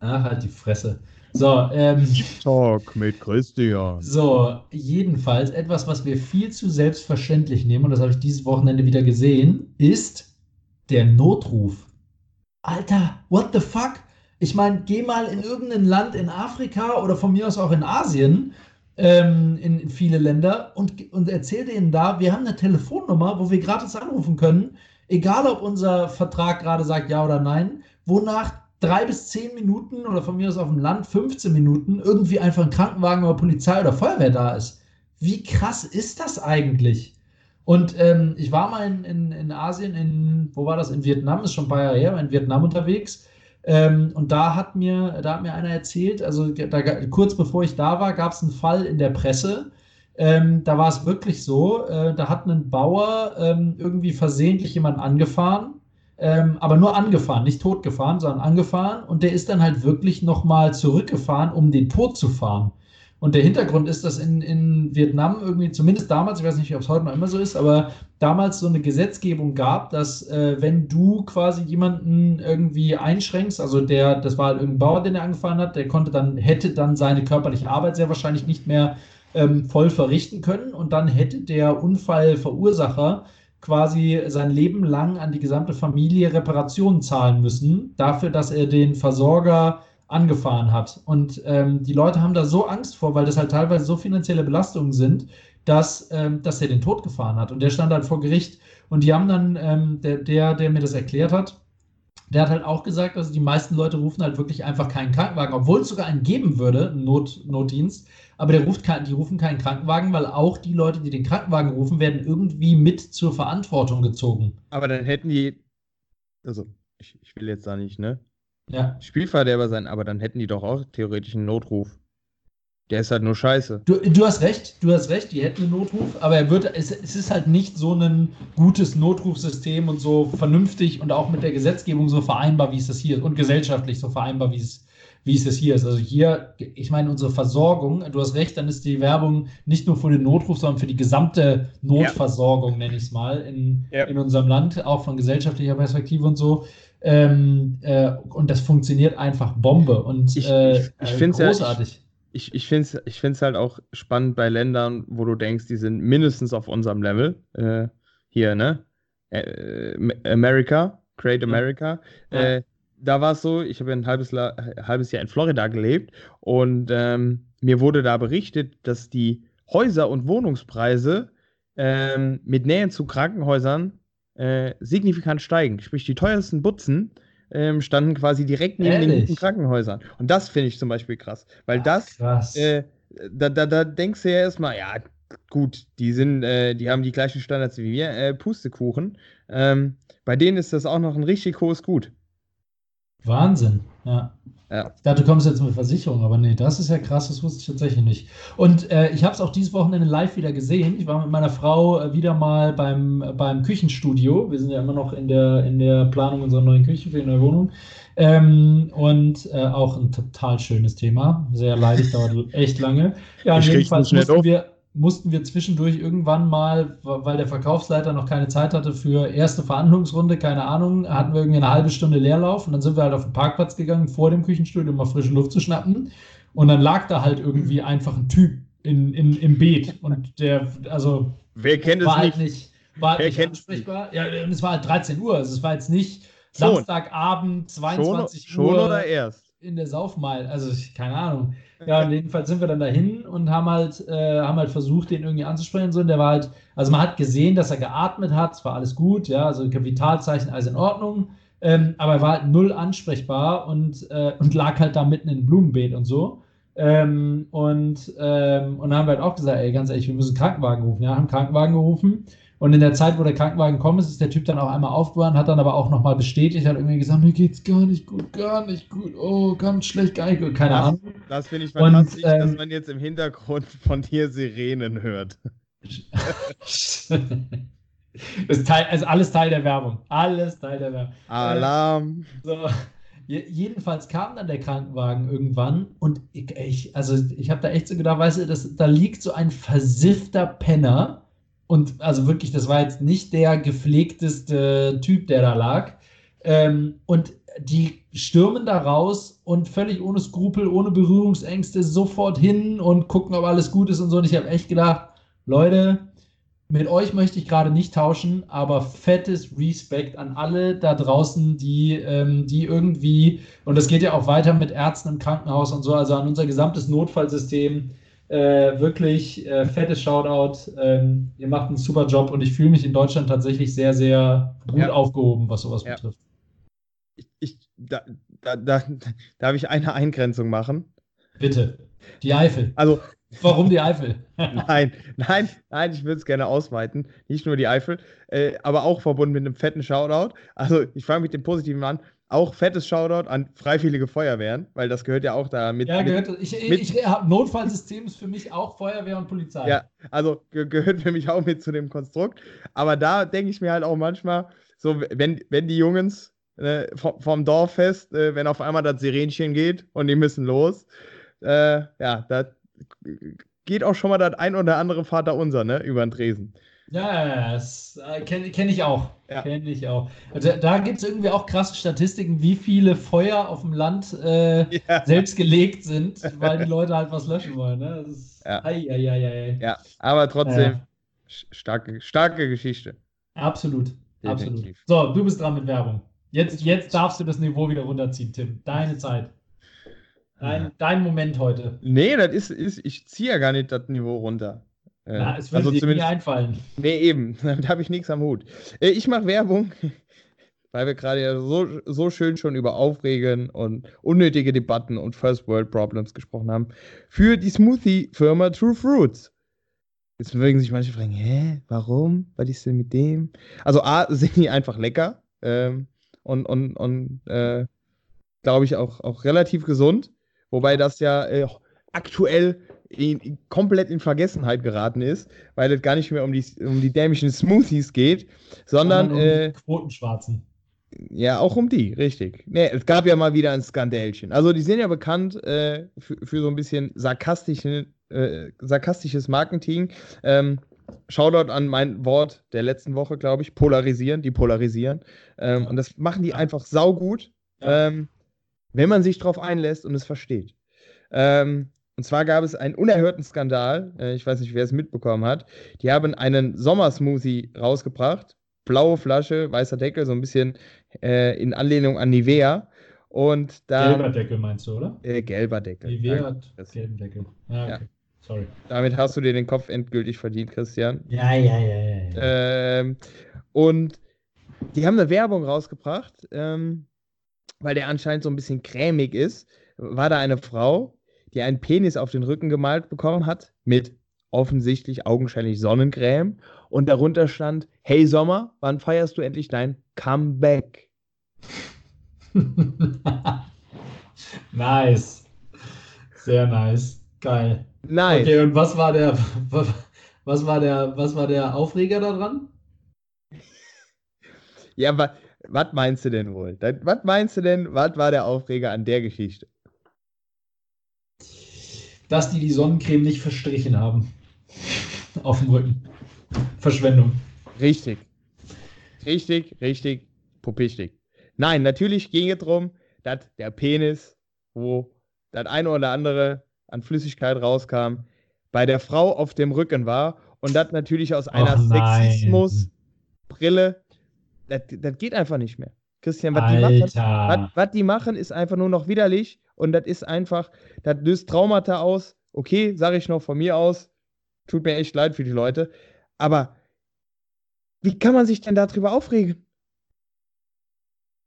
Ach, halt die Fresse. So, ähm. Talk mit Christian. So, jedenfalls etwas, was wir viel zu selbstverständlich nehmen, und das habe ich dieses Wochenende wieder gesehen, ist der Notruf. Alter, what the fuck? Ich meine, geh mal in irgendein Land in Afrika oder von mir aus auch in Asien ähm, in viele Länder und, und erzähl denen da, wir haben eine Telefonnummer, wo wir gratis anrufen können, egal ob unser Vertrag gerade sagt ja oder nein, wonach drei bis zehn Minuten oder von mir aus auf dem Land 15 Minuten irgendwie einfach ein Krankenwagen oder Polizei oder Feuerwehr da ist. Wie krass ist das eigentlich? Und ähm, ich war mal in, in, in Asien, in, wo war das? In Vietnam, ist schon ein paar Jahre her, in Vietnam unterwegs. Ähm, und da hat, mir, da hat mir einer erzählt, also da, kurz bevor ich da war, gab es einen Fall in der Presse. Ähm, da war es wirklich so, äh, da hat ein Bauer ähm, irgendwie versehentlich jemanden angefahren, ähm, aber nur angefahren, nicht totgefahren, sondern angefahren. Und der ist dann halt wirklich nochmal zurückgefahren, um den Tod zu fahren. Und der Hintergrund ist, dass in, in Vietnam irgendwie, zumindest damals, ich weiß nicht, ob es heute noch immer so ist, aber damals so eine Gesetzgebung gab, dass äh, wenn du quasi jemanden irgendwie einschränkst, also der, das war halt irgendein Bauer, den er angefahren hat, der konnte dann, hätte dann seine körperliche Arbeit sehr wahrscheinlich nicht mehr ähm, voll verrichten können und dann hätte der Unfallverursacher quasi sein Leben lang an die gesamte Familie Reparationen zahlen müssen, dafür, dass er den Versorger angefahren hat. Und ähm, die Leute haben da so Angst vor, weil das halt teilweise so finanzielle Belastungen sind, dass, ähm, dass er den Tod gefahren hat. Und der stand halt vor Gericht. Und die haben dann, ähm, der, der, der mir das erklärt hat, der hat halt auch gesagt, also die meisten Leute rufen halt wirklich einfach keinen Krankenwagen, obwohl es sogar einen geben würde, einen Not, Notdienst. Aber der ruft kein, die rufen keinen Krankenwagen, weil auch die Leute, die den Krankenwagen rufen, werden irgendwie mit zur Verantwortung gezogen. Aber dann hätten die, also ich, ich will jetzt da nicht, ne? Ja. Spielverderber sein, aber dann hätten die doch auch theoretisch einen Notruf. Der ist halt nur scheiße. Du, du hast recht, du hast recht, die hätten einen Notruf, aber er wird, es, es ist halt nicht so ein gutes Notrufsystem und so vernünftig und auch mit der Gesetzgebung so vereinbar, wie es das hier ist und gesellschaftlich so vereinbar, wie es, wie es das hier ist. Also hier, ich meine, unsere Versorgung, du hast recht, dann ist die Werbung nicht nur für den Notruf, sondern für die gesamte Notversorgung, ja. nenne ich es mal, in, ja. in unserem Land, auch von gesellschaftlicher Perspektive und so. Ähm, äh, und das funktioniert einfach Bombe und ich, äh, ich, ich äh, großartig. Ja, ich, ich finde es ich find's halt auch spannend bei Ländern, wo du denkst, die sind mindestens auf unserem Level. Äh, hier, ne? Äh, America, Great America. Ja. Äh, da war es so, ich habe ein halbes, halbes Jahr in Florida gelebt und ähm, mir wurde da berichtet, dass die Häuser- und Wohnungspreise ähm, mit Nähe zu Krankenhäusern äh, signifikant steigen. Sprich, die teuersten Butzen ähm, standen quasi direkt neben Ehrlich? den guten Krankenhäusern. Und das finde ich zum Beispiel krass. Weil Ach, das, äh, da, da, da denkst du ja erstmal, ja, gut, die sind, äh, die haben die gleichen Standards wie wir, äh, Pustekuchen. Ähm, bei denen ist das auch noch ein richtig hohes Gut. Wahnsinn, ja. Ja. Ich dachte, du kommst jetzt mit Versicherung, aber nee, das ist ja krass, das wusste ich tatsächlich nicht. Und äh, ich habe es auch dieses Wochenende live wieder gesehen. Ich war mit meiner Frau äh, wieder mal beim, beim Küchenstudio. Wir sind ja immer noch in der, in der Planung unserer neuen Küche für die neue Wohnung. Ähm, und äh, auch ein total schönes Thema. Sehr leidig, dauert echt lange. Ja, jedenfalls mussten wir, mussten wir zwischendurch irgendwann mal, weil der Verkaufsleiter noch keine Zeit hatte für erste Verhandlungsrunde, keine Ahnung, hatten wir irgendwie eine halbe Stunde Leerlauf und dann sind wir halt auf den Parkplatz gegangen vor dem Küchenstudio, um mal frische Luft zu schnappen. Und dann lag da halt irgendwie einfach ein Typ in, in, im Beet und der, also. Wer kennt war es halt nicht? War halt nicht ansprechbar. Ja, und es war halt 13 Uhr, also es war jetzt nicht schon. Samstagabend, 22 schon, Uhr. Schon oder erst? In der Saufmal, also keine Ahnung. Ja, jedenfalls sind wir dann dahin und haben halt, äh, haben halt versucht, den irgendwie anzusprechen. So. Und der war halt, also man hat gesehen, dass er geatmet hat, es war alles gut, ja, also Kapitalzeichen, alles in Ordnung. Ähm, aber er war halt null ansprechbar und, äh, und lag halt da mitten in Blumenbeet und so. Ähm, und, ähm, und dann haben wir halt auch gesagt, ey, ganz ehrlich, wir müssen einen Krankenwagen rufen. Ja, haben einen Krankenwagen gerufen und in der Zeit, wo der Krankenwagen gekommen ist, ist der Typ dann auch einmal aufgewacht, hat dann aber auch nochmal bestätigt, hat irgendwie gesagt, mir geht's gar nicht gut, gar nicht gut, oh, ganz schlecht, gar nicht gut, keine das, Ahnung. Das finde ich fantastisch, ähm, dass man jetzt im Hintergrund von dir Sirenen hört. das ist Teil, also alles Teil der Werbung. Alles Teil der Werbung. Alarm. So. Jedenfalls kam dann der Krankenwagen irgendwann und ich, ich also ich habe da echt so gedacht, weißt du, das, da liegt so ein versiffter Penner und also wirklich, das war jetzt nicht der gepflegteste Typ, der da lag. Ähm, und die stürmen da raus und völlig ohne Skrupel, ohne Berührungsängste sofort hin und gucken, ob alles gut ist und so. Und ich habe echt gedacht, Leute, mit euch möchte ich gerade nicht tauschen, aber fettes Respekt an alle da draußen, die, ähm, die irgendwie, und das geht ja auch weiter mit Ärzten im Krankenhaus und so, also an unser gesamtes Notfallsystem, äh, wirklich äh, fettes Shoutout. Ähm, ihr macht einen super Job und ich fühle mich in Deutschland tatsächlich sehr, sehr gut ja. aufgehoben, was sowas ja. betrifft. Ich, ich da, da, da, darf ich eine Eingrenzung machen? Bitte. Die Eifel. Also. Warum die Eifel? nein, nein, nein, ich würde es gerne ausweiten. Nicht nur die Eifel, äh, aber auch verbunden mit einem fetten Shoutout. Also, ich fange mit dem Positiven an. Auch fettes Shoutout an Freiwillige Feuerwehren, weil das gehört ja auch da mit. Ja, gehört. Mit, ich, ich, ich Notfallsystem ist für mich auch Feuerwehr und Polizei. Ja, also ge gehört für mich auch mit zu dem Konstrukt. Aber da denke ich mir halt auch manchmal, so, wenn, wenn die Jungs äh, vom, vom Dorffest, äh, wenn auf einmal das Sirenchen geht und die müssen los, äh, ja, da geht auch schon mal das ein oder andere Vater unser, ne, über den Tresen. Ja, das äh, kenne kenn ich auch. Ja. Kenne ich auch. Also, da gibt es irgendwie auch krasse Statistiken, wie viele Feuer auf dem Land äh, ja. selbst gelegt sind, weil die Leute halt was löschen wollen. Ne? Ist, ja. Ei, ei, ei, ja, aber trotzdem starke, starke Geschichte. Absolut. Absolut. So, du bist dran mit Werbung. Jetzt, jetzt darfst du das Niveau wieder runterziehen, Tim. Deine Zeit. Dein, dein Moment heute. Nee, das ist, ist ich ziehe ja gar nicht das Niveau runter. Äh, Na, es würde also dir nie einfallen. Nee, eben. Damit habe ich nichts am Hut. Äh, ich mache Werbung, weil wir gerade ja so, so schön schon über Aufregen und unnötige Debatten und First World Problems gesprochen haben, für die Smoothie-Firma True Fruits. Jetzt mögen sich manche fragen, hä, warum? Was ist denn mit dem? Also A, sind die einfach lecker ähm, und, und, und äh, glaube ich auch, auch relativ gesund. Wobei das ja äh, aktuell in, komplett in Vergessenheit geraten ist, weil es gar nicht mehr um die, um die dämischen Smoothies geht, sondern. Um äh, Quotenschwarzen. Ja, auch um die, richtig. Nee, es gab ja mal wieder ein Skandälchen. Also, die sind ja bekannt äh, für, für, so ein bisschen sarkastischen, äh, sarkastisches Marketing. Ähm, Shoutout an mein Wort der letzten Woche, glaube ich. Polarisieren, die polarisieren. Ähm. Und das machen die einfach saugut. Ja. Ähm, wenn man sich darauf einlässt und es versteht. Ähm, und zwar gab es einen unerhörten Skandal. Äh, ich weiß nicht, wer es mitbekommen hat. Die haben einen Sommersmoothie rausgebracht. Blaue Flasche, weißer Deckel, so ein bisschen äh, in Anlehnung an Nivea. Und da, gelber Deckel meinst du, oder? Äh, gelber Deckel. Nivea hat gelben Deckel. Ah, okay. Ja. Sorry. Damit hast du dir den Kopf endgültig verdient, Christian. Ja, ja, ja, ja. ja. Ähm, und die haben eine Werbung rausgebracht. Ähm, weil der anscheinend so ein bisschen cremig ist, war da eine Frau, die einen Penis auf den Rücken gemalt bekommen hat mit offensichtlich augenscheinlich Sonnencreme und darunter stand: Hey Sommer, wann feierst du endlich dein Comeback? nice. Sehr nice. Geil. Nice. Okay, und was war der was war der was war der Aufreger daran? Ja, was meinst du denn wohl? Was meinst du denn, was war der Aufreger an der Geschichte? Dass die die Sonnencreme nicht verstrichen haben. Auf dem Rücken. Verschwendung. Richtig. Richtig, richtig, pupichtig. Nein, natürlich ging es darum, dass der Penis, wo das eine oder andere an Flüssigkeit rauskam, bei der Frau auf dem Rücken war und das natürlich aus einer Sexismus-Brille das, das geht einfach nicht mehr. Christian, was die, machen, was, was die machen, ist einfach nur noch widerlich und das ist einfach, das löst Traumata aus. Okay, sage ich noch von mir aus. Tut mir echt leid für die Leute. Aber wie kann man sich denn darüber aufregen?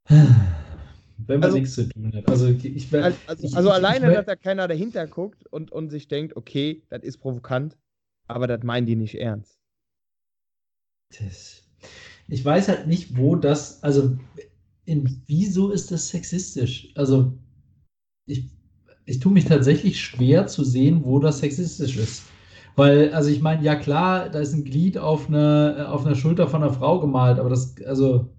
Wenn man also, nichts zu tun hat. Also, ich, also, ich, also ich, alleine, dass da keiner dahinter guckt und, und sich denkt, okay, das ist provokant, aber das meinen die nicht ernst. Das ich weiß halt nicht, wo das, also in, wieso ist das sexistisch? Also ich, ich tue mich tatsächlich schwer zu sehen, wo das sexistisch ist. Weil, also ich meine, ja klar, da ist ein Glied auf einer, auf einer Schulter von einer Frau gemalt, aber das, also.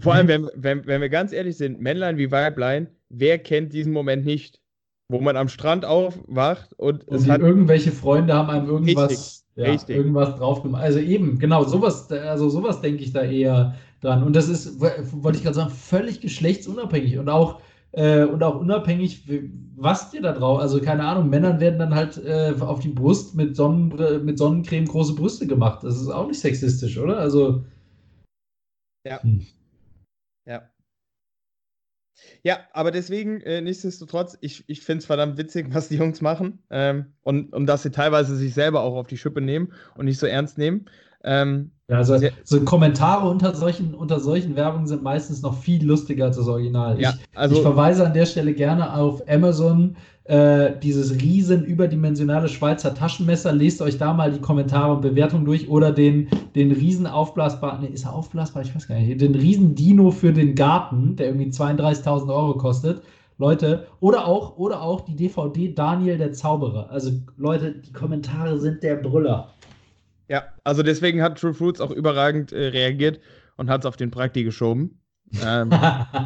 Vor allem, wenn, wenn, wenn wir ganz ehrlich sind, Männlein wie Weiblein, wer kennt diesen Moment nicht? Wo man am Strand aufwacht und, und es hat irgendwelche Freunde haben einem irgendwas. Richtig ja, irgendwas drauf gemacht. Also eben, genau, sowas, also sowas denke ich da eher dran. Und das ist, wollte ich gerade sagen, völlig geschlechtsunabhängig und auch, äh, und auch unabhängig, was dir da drauf, also keine Ahnung, Männern werden dann halt äh, auf die Brust mit, Sonnen, mit Sonnencreme große Brüste gemacht. Das ist auch nicht sexistisch, oder? Also. Ja. Hm. Ja. Ja, aber deswegen, äh, nichtsdestotrotz, ich, ich finde es verdammt witzig, was die Jungs machen. Ähm, und, und dass sie teilweise sich selber auch auf die Schippe nehmen und nicht so ernst nehmen. Ähm, ja, also so Kommentare unter solchen, unter solchen Werbungen sind meistens noch viel lustiger als das Original. Ja, ich, also, ich verweise an der Stelle gerne auf Amazon äh, dieses riesen überdimensionale Schweizer Taschenmesser. Lest euch da mal die Kommentare und Bewertungen durch oder den, den riesen aufblasbaren, ne, ist er aufblasbar? Ich weiß gar nicht. Den riesen Dino für den Garten, der irgendwie 32.000 Euro kostet. Leute, oder auch, oder auch die DVD Daniel der Zauberer. Also Leute, die Kommentare sind der Brüller. Ja, also deswegen hat True Fruits auch überragend äh, reagiert und hat es auf den Prakti geschoben. Ähm,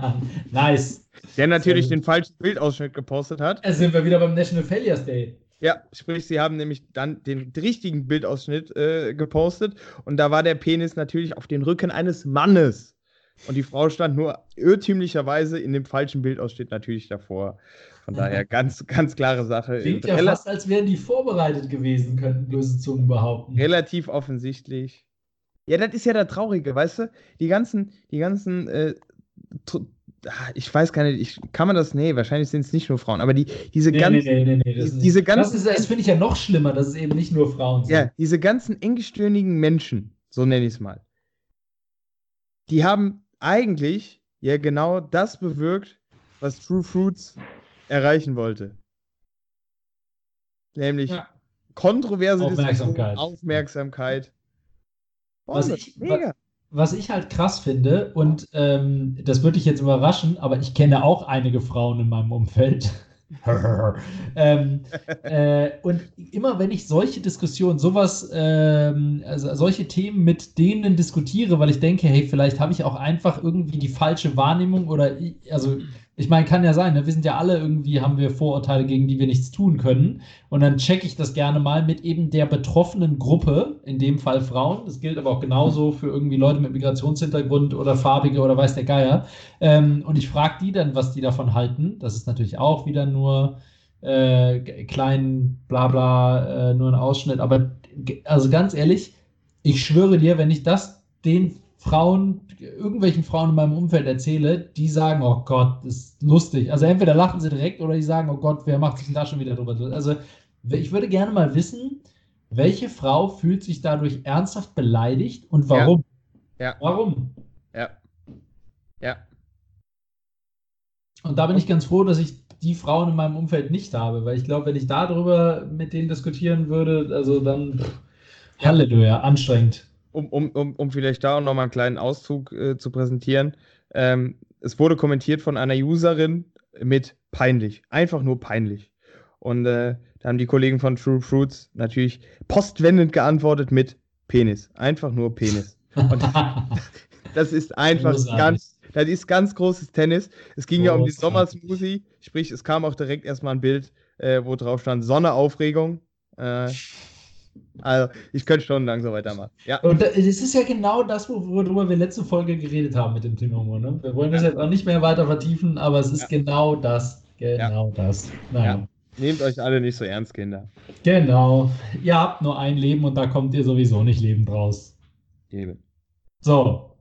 nice. Der natürlich den falschen Bildausschnitt gepostet hat. Da sind wir wieder beim National Failures Day. Ja, sprich, sie haben nämlich dann den richtigen Bildausschnitt äh, gepostet und da war der Penis natürlich auf dem Rücken eines Mannes. Und die Frau stand nur irrtümlicherweise in dem falschen Bildausschnitt natürlich davor. Von daher ganz, ganz klare Sache. Klingt ja fast, als wären die vorbereitet gewesen, könnten böse Zungen behaupten. Relativ offensichtlich. Ja, das ist ja der Traurige, weißt du? Die ganzen, die ganzen äh, ah, ich weiß gar nicht, ich, kann man das, nee, wahrscheinlich sind es nicht nur Frauen, aber die, diese Nee, ganzen, nee, nee, nee, nee, das, diese nicht. das, ganzen, ist- das finde ich ja noch schlimmer, dass es eben nicht nur Frauen sind. ja, diese ganzen engstirnigen Menschen, so nenne ich es mal, die haben eigentlich ja genau das bewirkt, was True Fruits erreichen wollte. Nämlich Ja. kontroverse Aufmerksamkeit. Diskussion, Aufmerksamkeit. Oh, Was ich- mega. Was ich halt krass finde, und ähm, das würde dich jetzt überraschen, aber ich kenne auch einige Frauen in meinem Umfeld. ähm, äh, und immer wenn ich solche Diskussionen, sowas, ähm, also solche Themen mit denen diskutiere, weil ich denke, hey, vielleicht habe ich auch einfach irgendwie die falsche Wahrnehmung oder, ich, also ich meine, kann ja sein, ne? wir sind ja alle irgendwie, haben wir Vorurteile, gegen die wir nichts tun können. Und dann checke ich das gerne mal mit eben der betroffenen Gruppe, in dem Fall Frauen. Das gilt aber auch genauso für irgendwie Leute mit Migrationshintergrund oder Farbige oder weiß der Geier. Ähm, und ich frage die dann, was die davon halten. Das ist natürlich auch wieder nur äh, klein, bla bla, äh, nur ein Ausschnitt. Aber also ganz ehrlich, ich schwöre dir, wenn ich das den Frauen, irgendwelchen Frauen in meinem Umfeld erzähle, die sagen, oh Gott, das ist lustig. Also entweder lachen sie direkt oder die sagen, oh Gott, wer macht sich denn da schon wieder drüber? Also ich würde gerne mal wissen, welche Frau fühlt sich dadurch ernsthaft beleidigt und warum? Ja. Warum? Ja. Ja. Und da bin ich ganz froh, dass ich die Frauen in meinem Umfeld nicht habe, weil ich glaube, wenn ich darüber mit denen diskutieren würde, also dann pff, Halleluja, anstrengend. Um, um, um, um vielleicht da auch nochmal einen kleinen Auszug äh, zu präsentieren. Ähm, es wurde kommentiert von einer Userin mit peinlich. Einfach nur peinlich. Und äh, da haben die Kollegen von True Fruits natürlich postwendend geantwortet mit Penis. Einfach nur Penis. Und das ist einfach ganz, das ist ganz großes Tennis. Es ging ja um die. Sommersmoothie, sprich, es kam auch direkt erstmal ein Bild, äh, wo drauf stand Sonneaufregung. Äh, also, ich könnte stundenlang so weitermachen. Ja. Und das ist ja genau das, wo- worüber wir letzte Folge geredet haben mit dem Thema Humor. Ne? Wir wollen das jetzt auch nicht mehr weiter vertiefen, aber es ist Ja. genau das. Genau das. Naja. Ja. Nehmt euch alle nicht so ernst, Kinder. Genau. Ihr habt nur ein Leben und da kommt ihr sowieso nicht lebend raus. Eben. So.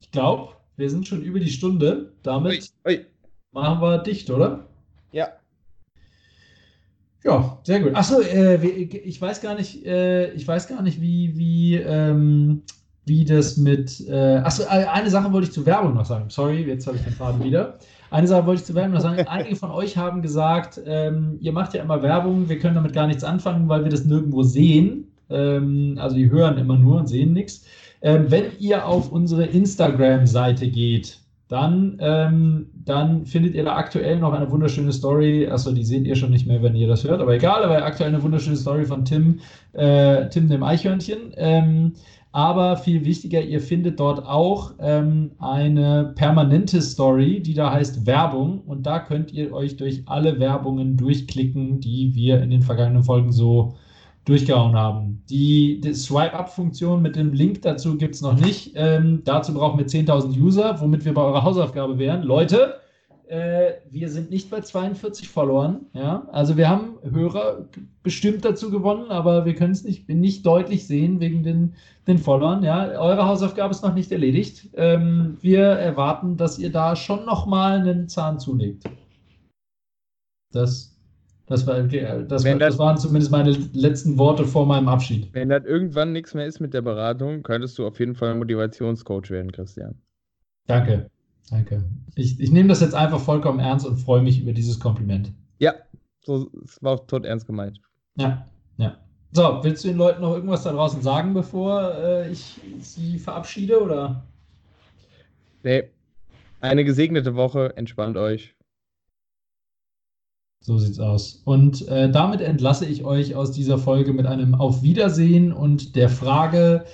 Ich glaube, wir sind schon über die Stunde. Damit Ui, ui. machen wir dicht, oder? Ja. Ja, sehr gut. Achso, äh, ich weiß gar nicht, äh, ich weiß gar nicht, wie, wie, ähm, wie das mit. Äh, achso, äh, eine Sache wollte ich zur Werbung noch sagen. Sorry, jetzt habe ich den Faden wieder. Eine Sache wollte ich zur Werbung noch sagen. Einige von euch haben gesagt, ähm, ihr macht ja immer Werbung, wir können damit gar nichts anfangen, weil wir das nirgendwo sehen. Ähm, also die hören immer nur und sehen nichts. Ähm, wenn ihr auf unsere Instagram-Seite geht, dann, ähm, dann findet ihr da aktuell noch eine wunderschöne Story. Achso, die seht ihr schon nicht mehr, wenn ihr das hört, aber egal, aber aktuell eine wunderschöne Story von Tim, äh, Tim dem Eichhörnchen. Ähm, aber viel wichtiger, ihr findet dort auch ähm, eine permanente Story, die da heißt Werbung. Und da könnt ihr euch durch alle Werbungen durchklicken, die wir in den vergangenen Folgen so durchgehauen haben. Die, die Swipe-Up-Funktion mit dem Link dazu gibt es noch nicht. Ähm, dazu brauchen wir 10.000 User, womit wir bei eurer Hausaufgabe wären. Leute, äh, wir sind nicht bei 42 Followern. Ja? Also wir haben Hörer bestimmt dazu gewonnen, aber wir können es nicht, nicht deutlich sehen wegen den, den Followern. Ja? Eure Hausaufgabe ist noch nicht erledigt. Ähm, wir erwarten, dass ihr da schon nochmal einen Zahn zulegt. Das, das, war, das, das- das waren zumindest meine letzten Worte vor meinem Abschied. Wenn das irgendwann nichts mehr ist mit der Beratung, könntest du auf jeden Fall Motivationscoach werden, Christian. Danke. Danke. Ich, ich nehme das jetzt einfach vollkommen ernst und freue mich über dieses Kompliment. Ja, so, es war auch tot ernst gemeint. Ja, ja. So, willst du den Leuten noch irgendwas da draußen sagen, bevor äh, ich sie verabschiede? Oder? Nee, eine gesegnete Woche, entspannt euch. So sieht's aus. Und äh, damit entlasse ich euch aus dieser Folge mit einem Auf Wiedersehen und der Frage,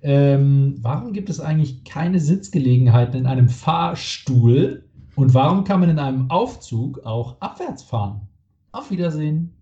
ähm, warum gibt es eigentlich keine Sitzgelegenheiten in einem Fahrstuhl und warum kann man in einem Aufzug auch abwärts fahren? Auf Wiedersehen.